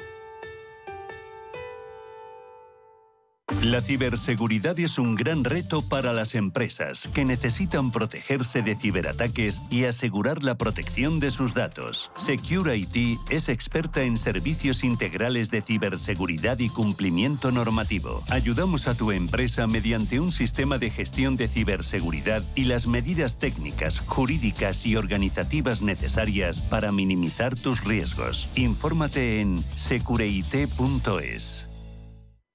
S2: La ciberseguridad es un gran reto para las empresas que necesitan protegerse de ciberataques y asegurar la protección de sus datos. Secure IT es experta en servicios integrales de ciberseguridad y cumplimiento normativo. Ayudamos a tu empresa mediante un sistema de gestión de ciberseguridad y las medidas técnicas, jurídicas y organizativas necesarias para minimizar tus riesgos. Infórmate en secureit.es.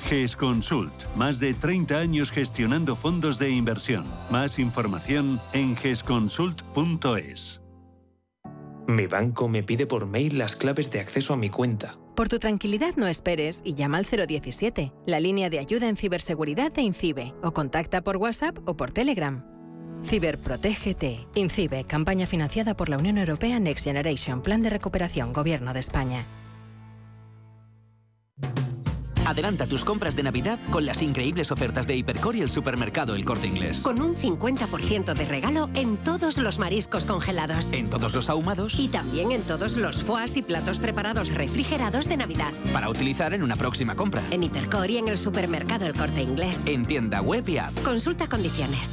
S2: GESConsult. Más de 30 años gestionando fondos de inversión. Más información en gesconsult.es.
S24: Mi banco me pide por mail las claves de acceso a mi cuenta.
S25: Por tu tranquilidad no esperes y llama al 017, la línea de ayuda en ciberseguridad de INCIBE, o contacta por WhatsApp o por Telegram. Ciberprotégete. INCIBE, campaña financiada por la Unión Europea Next Generation, Plan de Recuperación, Gobierno de España.
S26: Adelanta tus compras de Navidad con las increíbles ofertas de Hipercor y el supermercado El Corte Inglés.
S27: Con un 50% de regalo en todos los mariscos congelados.
S26: En todos los ahumados
S27: Y también en todos los foies y platos preparados refrigerados de Navidad.
S26: para utilizar en una próxima compra.
S27: En Hipercor y en el supermercado El Corte Inglés.
S26: En tienda web y app.
S27: Consulta condiciones.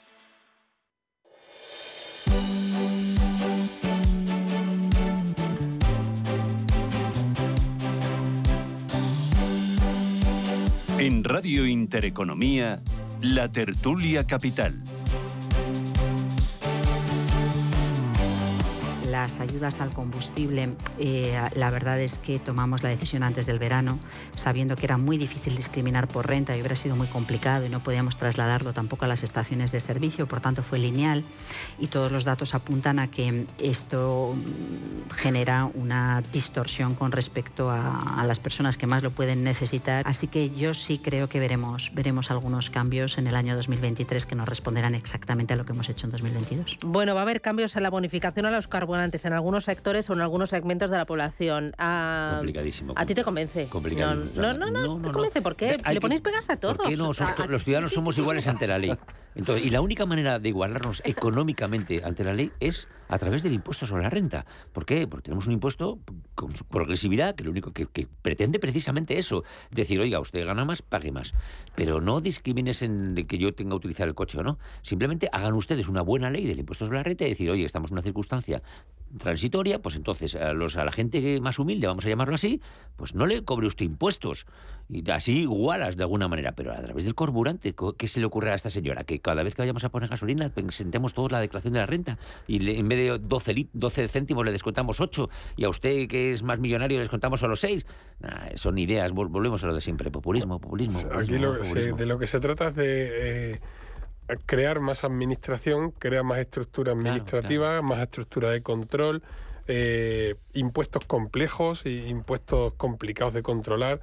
S2: En Radio Intereconomía, la tertulia capital.
S28: Las ayudas al combustible, eh, la verdad es que tomamos la decisión antes del verano, sabiendo que era muy difícil discriminar por renta y hubiera sido muy complicado y no podíamos trasladarlo tampoco a las estaciones de servicio, por tanto fue lineal y todos los datos apuntan a que esto genera una distorsión con respecto a, a las personas que más lo pueden necesitar. Así que yo sí creo que veremos, veremos algunos cambios en el año 2023 que nos responderán exactamente a lo que hemos hecho en 2022.
S1: Bueno, va a haber cambios en la bonificación a los en algunos sectores o en algunos segmentos de la población. Ah,
S22: Complicadísimo.
S1: ¿A ti te convence?
S22: Complicadísimo.
S1: No, no, no, no, te convence. ¿Por qué?
S22: Hay
S1: Le
S22: que-
S1: ponéis pegas a todos.
S22: ¿Por qué no? Somos- los ciudadanos somos iguales ante la ley. Entonces, y la única manera de igualarnos económicamente ante la ley es a través del impuesto sobre la renta. ¿Por qué? Porque tenemos un impuesto con su progresividad que lo único que, que pretende precisamente eso, decir, oiga, usted gana más, pague más. Pero no discrimines en de que yo tenga que utilizar el coche o no. Simplemente hagan ustedes una buena ley del impuesto sobre la renta y decir, oye, estamos en una circunstancia transitoria, pues entonces a, los, a la gente que más humilde, vamos a llamarlo así, pues no le cobre usted impuestos. Y así igualas de alguna manera, pero a través del carburante, ¿qué se le ocurre a esta señora? Que cada vez que vayamos a poner gasolina presentemos todos la declaración de la renta y le- en vez de 12, li- 12 céntimos le descontamos 8 y a usted que es más millonario le descontamos solo 6. Nah, son ideas, vol- volvemos a lo de siempre, populismo, populismo.
S21: Aquí
S22: populismo,
S21: lo, se- de lo que se trata es de eh, crear más administración, crear más estructura administrativa, más estructura de control, eh, impuestos complejos y impuestos complicados de controlar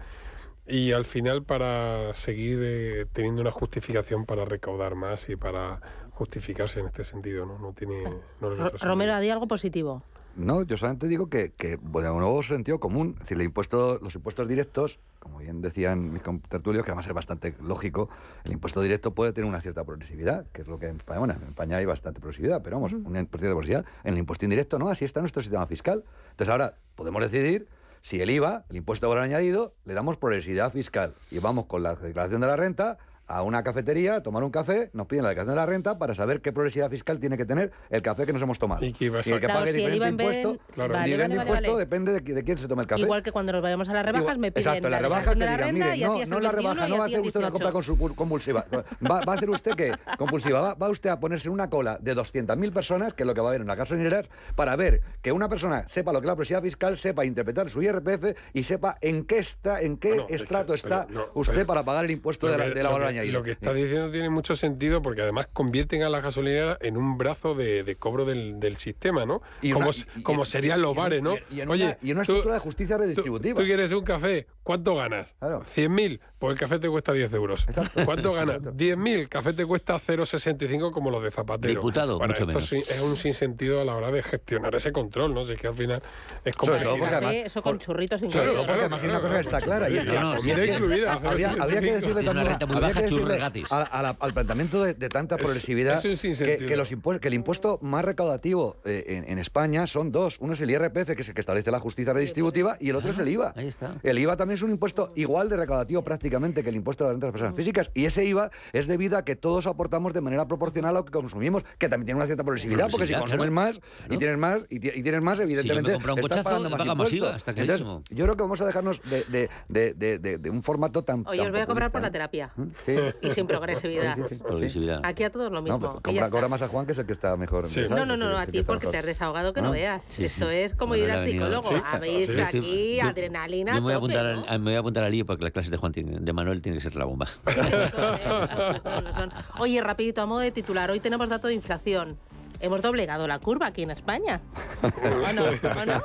S21: y al final para seguir eh, teniendo una justificación para recaudar más y para justificarse en este sentido, ¿no? No tiene... no
S1: Romero, di algo positivo.
S20: No, yo solamente digo que, que bueno, un nuevo sentido común. Es decir, el impuesto, los impuestos directos, como bien decían mis tertulios, que además es bastante lógico, el impuesto directo puede tener una cierta progresividad, que es lo que en España, bueno, en España hay bastante progresividad, pero vamos, una impuesto de progresividad. En el impuesto indirecto no, así está nuestro sistema fiscal. Entonces ahora podemos decidir si el IVA, el impuesto de valor añadido, le damos progresividad fiscal y vamos con la declaración de la renta a una cafetería a tomar un café, nos piden la declaración de la renta para saber qué progresividad fiscal tiene que tener el café que nos hemos tomado. Y,
S21: que
S20: el que
S1: Claro,
S20: pague
S1: si
S20: diferente impuesto,
S1: Claro.
S20: el
S1: Vale,
S20: diferente
S1: vale, vale,
S20: impuesto
S1: vale.
S20: depende de, qui- de quién se tome el café.
S1: Igual que cuando nos vayamos a las rebajas
S20: Igual-
S1: me piden
S20: Exacto,
S1: la
S20: la rebaja
S1: de la renta
S20: mire,
S1: y a ti
S20: no, no la
S1: 21
S20: rebaja, no va a hacer usted una
S1: 18.
S20: compra consu- compulsiva. Va, va a hacer usted que compulsiva. Va, va usted a ponerse en una cola de 200.000 personas, que es lo que va a haber en las gasolineras, para ver que una persona sepa lo que es la progresividad fiscal, sepa interpretar su IRPF y sepa en qué está, en qué estrato está
S21: no,
S20: usted para pagar el impuesto de la, de la añadido.
S21: Lo que está diciendo tiene mucho sentido porque además convierten a la gasolinera en un brazo de, de cobro del, del sistema, ¿no?
S20: Y
S21: como
S20: una-
S21: s-
S20: y-
S21: como
S20: y-
S21: serían los bares, ¿no?
S20: y en
S21: Oye,
S20: una- y en una
S21: tú-
S20: estructura de justicia
S21: tú-
S20: redistributiva.
S21: Tú, quieres un café, ¿cuánto ganas? 100.000, pues el café te cuesta 10 euros. ¿Cuánto ganas? 10.000, café te cuesta 0,65 como los de Zapatero.
S22: Diputado,
S21: Bueno,
S22: mucho
S21: esto
S22: menos.
S21: sí- es un sinsentido a la hora de gestionar ese control, ¿no? Si es que al final es como...
S20: Sobre todo porque
S1: eso con churritos
S20: Sobre
S1: incluidos.
S20: todo porque además una cosa está clara y es que habría, que decirle también habría que
S22: churros
S20: decirle
S22: gratis.
S20: a- a la- al planteamiento de, de tanta
S21: Es-
S20: progresividad
S21: es un
S20: que, que los impuestos, que el impuesto más recaudativo eh, en, en España son dos. Uno es el IRPF, que es el que establece la justicia redistributiva, y el otro es el IVA.
S22: Ahí está.
S20: El IVA también es un impuesto igual de recaudativo prácticamente que el impuesto de la renta de las personas físicas. Y ese IVA es debido a que todos aportamos de manera proporcional a lo que consumimos, que también tiene una cierta progresividad, porque si consumes
S22: claro.
S20: más y tienes más y, ti- y tienes más, evidentemente.
S22: compra un
S20: estás
S22: cochazo,
S20: pagando
S22: paga más. IVA, está
S20: Entonces,
S22: clarísimo.
S20: yo creo que vamos a dejarnos de, de- de- de- de- de un formato tan.
S1: Oye,
S20: tan
S1: os voy a cobrar por la
S20: populista,
S1: terapia.
S20: ¿eh? Sí.
S1: Y sin progresividad.
S20: Sí, sí, sí.
S22: Progresividad.
S1: Aquí a todos lo mismo.
S20: No,
S1: ya
S20: cobra, más a Juan, que es el que está mejor. ¿sabes?
S1: No, no, no, no, a ti porque te has desahogado que no veas.
S22: sí,
S1: Esto
S22: sí.
S1: es como
S22: Bueno,
S1: ir al psicólogo.
S22: Sí.
S1: Habéis
S22: Sí, sí.
S1: aquí
S22: Yo-
S1: adrenalina.
S22: Yo me voy, a
S1: tope,
S22: apuntar
S1: ¿no?
S22: al, me voy a apuntar al lío porque las clases de Juan tienen- de Manuel tienen que ser la bomba.
S1: Oye, rapidito, a modo de titular, hoy tenemos dato de inflación. Hemos doblegado la curva aquí en España. ¿O no? ¿O no?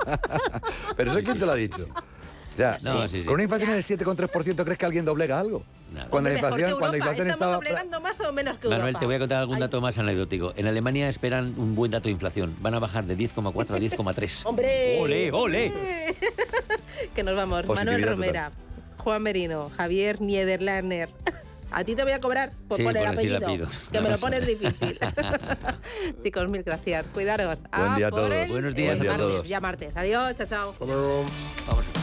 S20: Pero eso quién te lo ha dicho. Sea,
S22: No, sí, sí.
S20: con una inflación del 7,3%, ¿crees que alguien doblega algo? Cuando la inflación, cuando inflación
S1: ¿Estamos
S20: estaba.
S1: doblegando más o menos que
S22: Manuel,
S1: Europa?
S22: te voy a contar algún dato más anecdótico. En Alemania esperan un buen dato de inflación. Van a bajar de 10,4 a 10,3.
S1: ¡Hombre!
S22: ¡Ole, ole!
S1: que nos vamos. Manuel
S22: total.
S1: Romera, Juan Merino, Javier Niederlander. A ti te voy a cobrar por
S22: Sí,
S1: poner
S22: por
S1: apellido,
S22: apellido.
S1: que me lo pones difícil. Chicos, mil gracias. Cuidaros.
S20: Buen día a todos.
S1: el-
S20: Buenos días
S1: el
S20: a
S1: martes,
S20: todos.
S1: Ya martes. Adiós, chao, chao.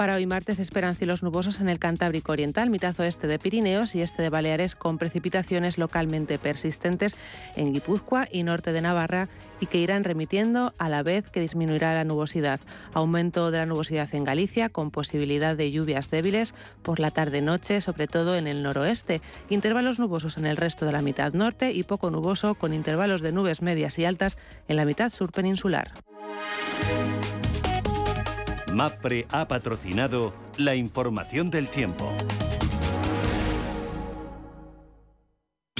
S29: Para hoy martes esperan cielos nubosos en el Cantábrico Oriental, mitad oeste de Pirineos y este de Baleares con precipitaciones localmente persistentes en Guipúzcoa y norte de Navarra y que irán remitiendo a la vez que disminuirá la nubosidad. Aumento de la nubosidad en Galicia con posibilidad de lluvias débiles por la tarde-noche, sobre todo en el noroeste. Intervalos nubosos en el resto de la mitad norte y poco nuboso con intervalos de nubes medias y altas en la mitad sur peninsular.
S2: MAPFRE ha patrocinado la información del tiempo.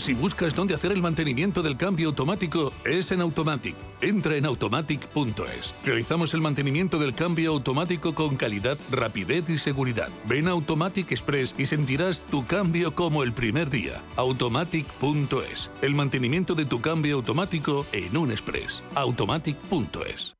S30: Si buscas dónde hacer el mantenimiento del cambio automático, es en Automatic. Entra en automatic.es. Realizamos el mantenimiento del cambio automático con calidad, rapidez y seguridad. Ven Automatic Express y sentirás tu cambio como el primer día. Automatic.es. El mantenimiento de tu cambio automático en un express. Automatic.es.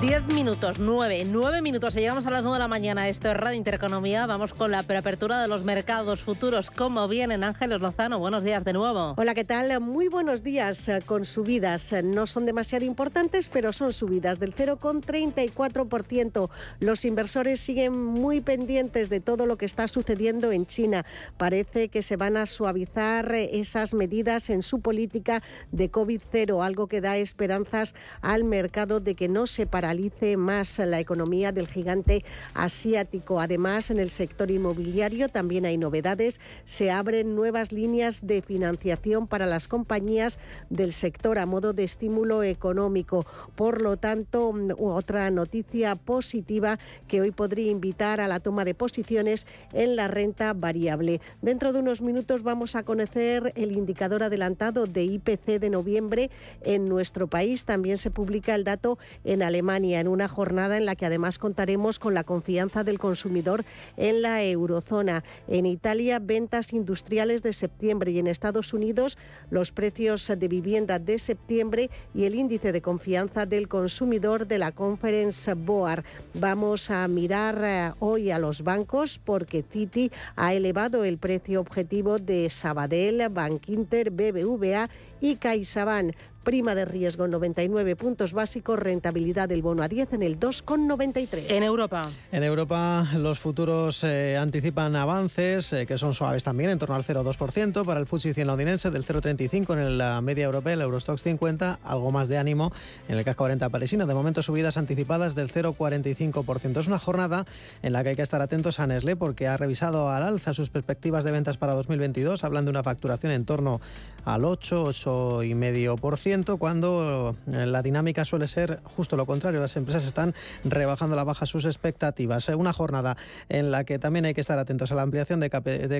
S29: 10 minutos, 9, 9 minutos y llegamos a las 9 de la mañana. Esto es Radio Intereconomía. Vamos con la preapertura de los mercados futuros. ¿Cómo vienen? Ángeles Lozano, buenos días de nuevo.
S31: Hola, ¿qué tal? Muy buenos días eh, con subidas. No son demasiado importantes, pero son subidas del 0,34%. Los inversores siguen muy pendientes de todo lo que está sucediendo en China. Parece que se van a suavizar eh, esas medidas en su política de COVID-0, algo que da esperanzas al mercado de que no se paralice más la economía del gigante asiático. Además, en el sector inmobiliario también hay novedades. Se abren nuevas líneas de financiación para las compañías del sector a modo de estímulo económico. Por lo tanto, otra noticia positiva que hoy podría invitar a la toma de posiciones en la renta variable. Dentro de unos minutos vamos a conocer el indicador adelantado de IPC de noviembre en nuestro país. También se publica el dato en Alemania en una jornada en la que además contaremos con la confianza del consumidor en la eurozona. En Italia, ventas industriales de septiembre y en Estados Unidos, los precios de vivienda de septiembre y el índice de confianza del consumidor de la Conference Board. Vamos a mirar eh, hoy a los bancos porque Citi ha elevado el precio objetivo de Sabadell, Bankinter, BBVA y CaixaBank prima de riesgo 99 puntos básicos, rentabilidad del bono a 10 en el 2,93.
S29: En Europa.
S32: En Europa los futuros eh, anticipan avances eh, que son suaves también, en torno al 0,2% para el FTSE 100 londinense, del 0,35 en la media europea, el Eurostox 50, algo más de ánimo en el CAC 40 parisino. De momento subidas anticipadas del 0,45%. Es una jornada en la que hay que estar atentos a Nestlé porque ha revisado al alza sus perspectivas de ventas para 2022, hablando de una facturación en torno al 8, 8,5% cuando eh, la dinámica suele ser justo lo contrario. Las empresas están rebajando la baja sus expectativas. Una jornada en la que también hay que estar atentos a la ampliación de,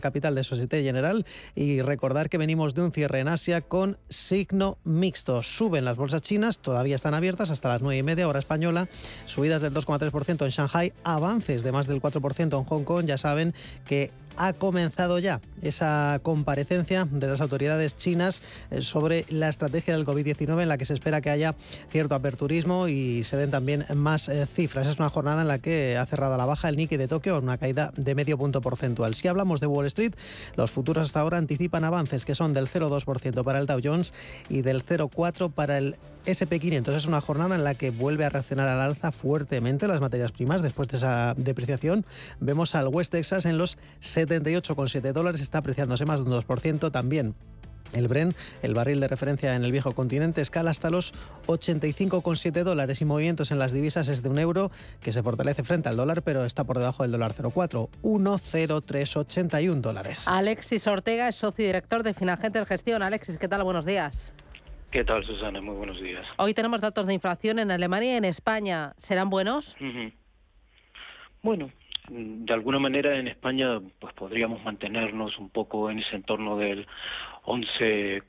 S32: capital de Societe General y recordar que venimos de un cierre en Asia con signo mixto. Suben las bolsas chinas, todavía están abiertas hasta las 9 y media hora española, subidas del 2,3% en Shanghai, avances de más del 4% en Hong Kong. Ya saben que ha comenzado ya esa comparecencia de las autoridades chinas eh, sobre la estrategia del COVID-19 en la que se espera que haya cierto aperturismo y se den también más eh, cifras. Es una jornada en la que ha cerrado a la baja el Nikkei de Tokio, una caída de medio punto porcentual. Si hablamos de Wall Street, los futuros hasta ahora anticipan avances que son del 0,2% para el Dow Jones y del 0,4% para el
S31: SP500. Es una jornada en la que vuelve a reaccionar al alza fuertemente las materias primas después de esa depreciación. Vemos al West Texas en los 78,7 dólares, está apreciándose más de un 2% también. El Bren, el barril de referencia en el viejo continente, escala hasta los 85,7 dólares y movimientos en las divisas es de un euro que se fortalece frente al dólar, pero está por debajo del dólar 0,4, 1,0381 dólares.
S1: Alexis Ortega es socio y director de Finagentes Gestión. Alexis, ¿qué tal? Buenos días.
S33: ¿Qué tal, Susana? Muy buenos días.
S1: Hoy tenemos datos de inflación en Alemania y en España. ¿Serán buenos?
S33: Bueno, de alguna manera en España pues podríamos mantenernos un poco en ese entorno del 11,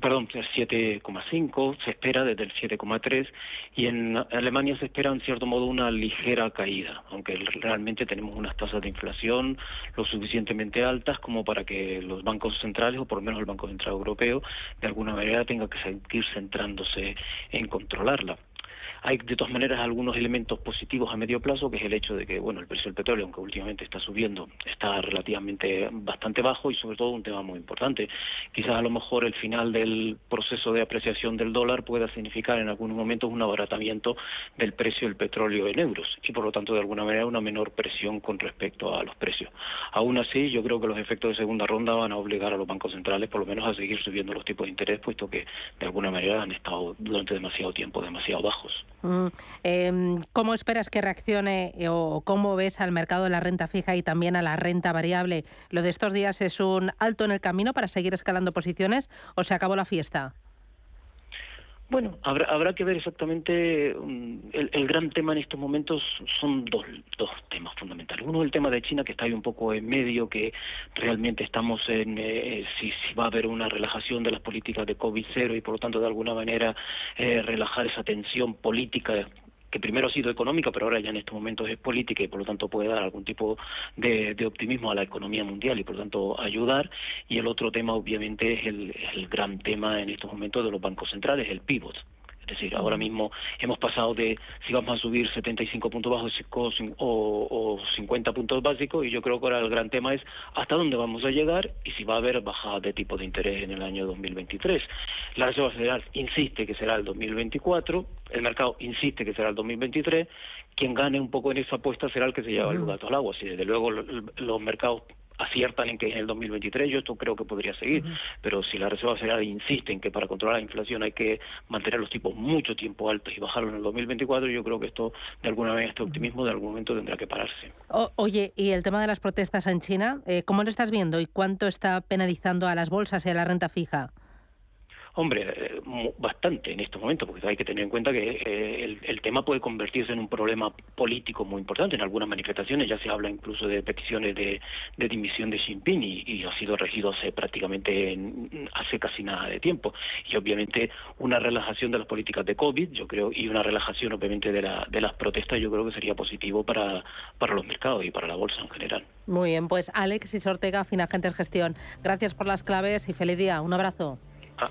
S33: perdón, 7,5, se espera desde el 7,3 y en Alemania se espera en cierto modo una ligera caída, aunque realmente tenemos unas tasas de inflación lo suficientemente altas como para que los bancos centrales, o por lo menos el Banco Central Europeo, de alguna manera tenga que seguir centrándose en controlarla. Hay de todas maneras algunos elementos positivos a medio plazo, que es el hecho de que bueno el precio del petróleo, aunque últimamente está subiendo, está relativamente bastante bajo y sobre todo un tema muy importante. Quizás a lo mejor el final del proceso de apreciación del dólar pueda significar en algunos momentos un abaratamiento del precio del petróleo en euros y por lo tanto de alguna manera una menor presión con respecto a los precios. Aún así, yo creo que los efectos de segunda ronda van a obligar a los bancos centrales por lo menos a seguir subiendo los tipos de interés, puesto que de alguna manera han estado durante demasiado tiempo demasiado bajos.
S1: Mm, em, ¿Cómo esperas que reaccione eh, o cómo ves al mercado de la renta fija y también a la renta variable? ¿Lo de estos días es un alto en el camino para seguir escalando posiciones o se acabó la fiesta?
S33: Bueno, habrá, habrá que ver exactamente. Mm, el, gran tema en estos momentos son dos, dos temas fundamentales. Uno es el tema de China, que está ahí un poco en medio, que realmente estamos en eh, si, si, va a haber una relajación de las políticas de COVID-0 y por lo tanto de alguna manera eh, relajar esa tensión política que primero ha sido económica, pero ahora ya en estos momentos es política y por lo tanto puede dar algún tipo de, optimismo a la economía mundial y por lo tanto ayudar. Y el otro tema obviamente es el, el gran tema en estos momentos de los bancos centrales, el pivot. Es decir, ahora mismo hemos pasado de si vamos a subir 75 puntos bajos o, 50 puntos básicos y yo creo que ahora el gran tema es hasta dónde vamos a llegar y si va a haber bajada de tipo de interés en el año 2023. La Reserva Federal insiste que será el 2024, el mercado insiste que será el 2023, quien gane un poco en esa apuesta será el que se lleva el gato al agua. Si desde luego los mercados aciertan en que en el 2023 yo esto creo que podría seguir, pero si la Reserva Federal insiste en que para controlar la inflación hay que mantener los tipos mucho tiempo altos y bajarlos en el 2024, yo creo que esto de alguna manera este optimismo de algún momento tendrá que pararse.
S1: oye, y el tema de las protestas en China, eh, ¿cómo lo estás viendo y cuánto está penalizando a las bolsas y a la renta fija?
S33: Hombre, bastante en estos momentos, porque hay que tener en cuenta que eh, el, tema puede convertirse en un problema político muy importante. En algunas manifestaciones ya se habla incluso de peticiones de, dimisión de Xi Jinping y, ha sido regido hace prácticamente hace casi nada de tiempo. Y obviamente una relajación de las políticas de COVID, yo creo, y una relajación obviamente de, la, de las protestas, yo creo que sería positivo para, para los mercados y para la bolsa en general.
S1: Muy bien, pues Alex Ortega, Finagentes Gestión, gracias por las claves y feliz día. Un abrazo.
S33: Ah,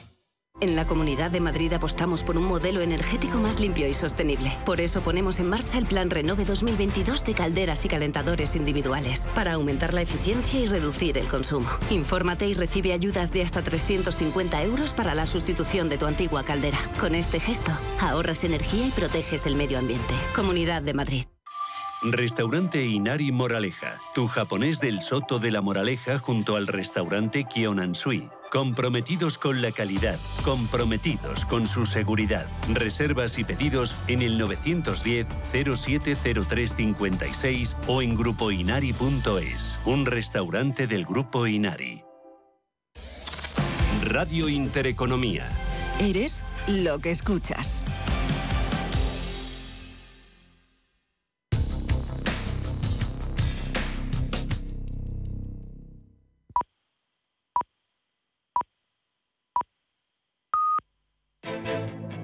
S34: En la Comunidad de Madrid apostamos por un modelo energético más limpio y sostenible. Por eso ponemos en marcha el Plan Renove 2022 de calderas y calentadores individuales, para aumentar la eficiencia y reducir el consumo. Infórmate y recibe ayudas de hasta 350 euros para la sustitución de tu antigua caldera. Con este gesto, ahorras energía y proteges el medio ambiente. Comunidad de Madrid.
S2: Restaurante Inari Moraleja, tu japonés del Soto de la Moraleja junto al restaurante Kionansui. Comprometidos con la calidad, comprometidos con su seguridad. Reservas y pedidos en el 910-070356 o en grupoinari.es, un restaurante del Grupo Inari. Radio Intereconomía.
S35: Eres lo que escuchas.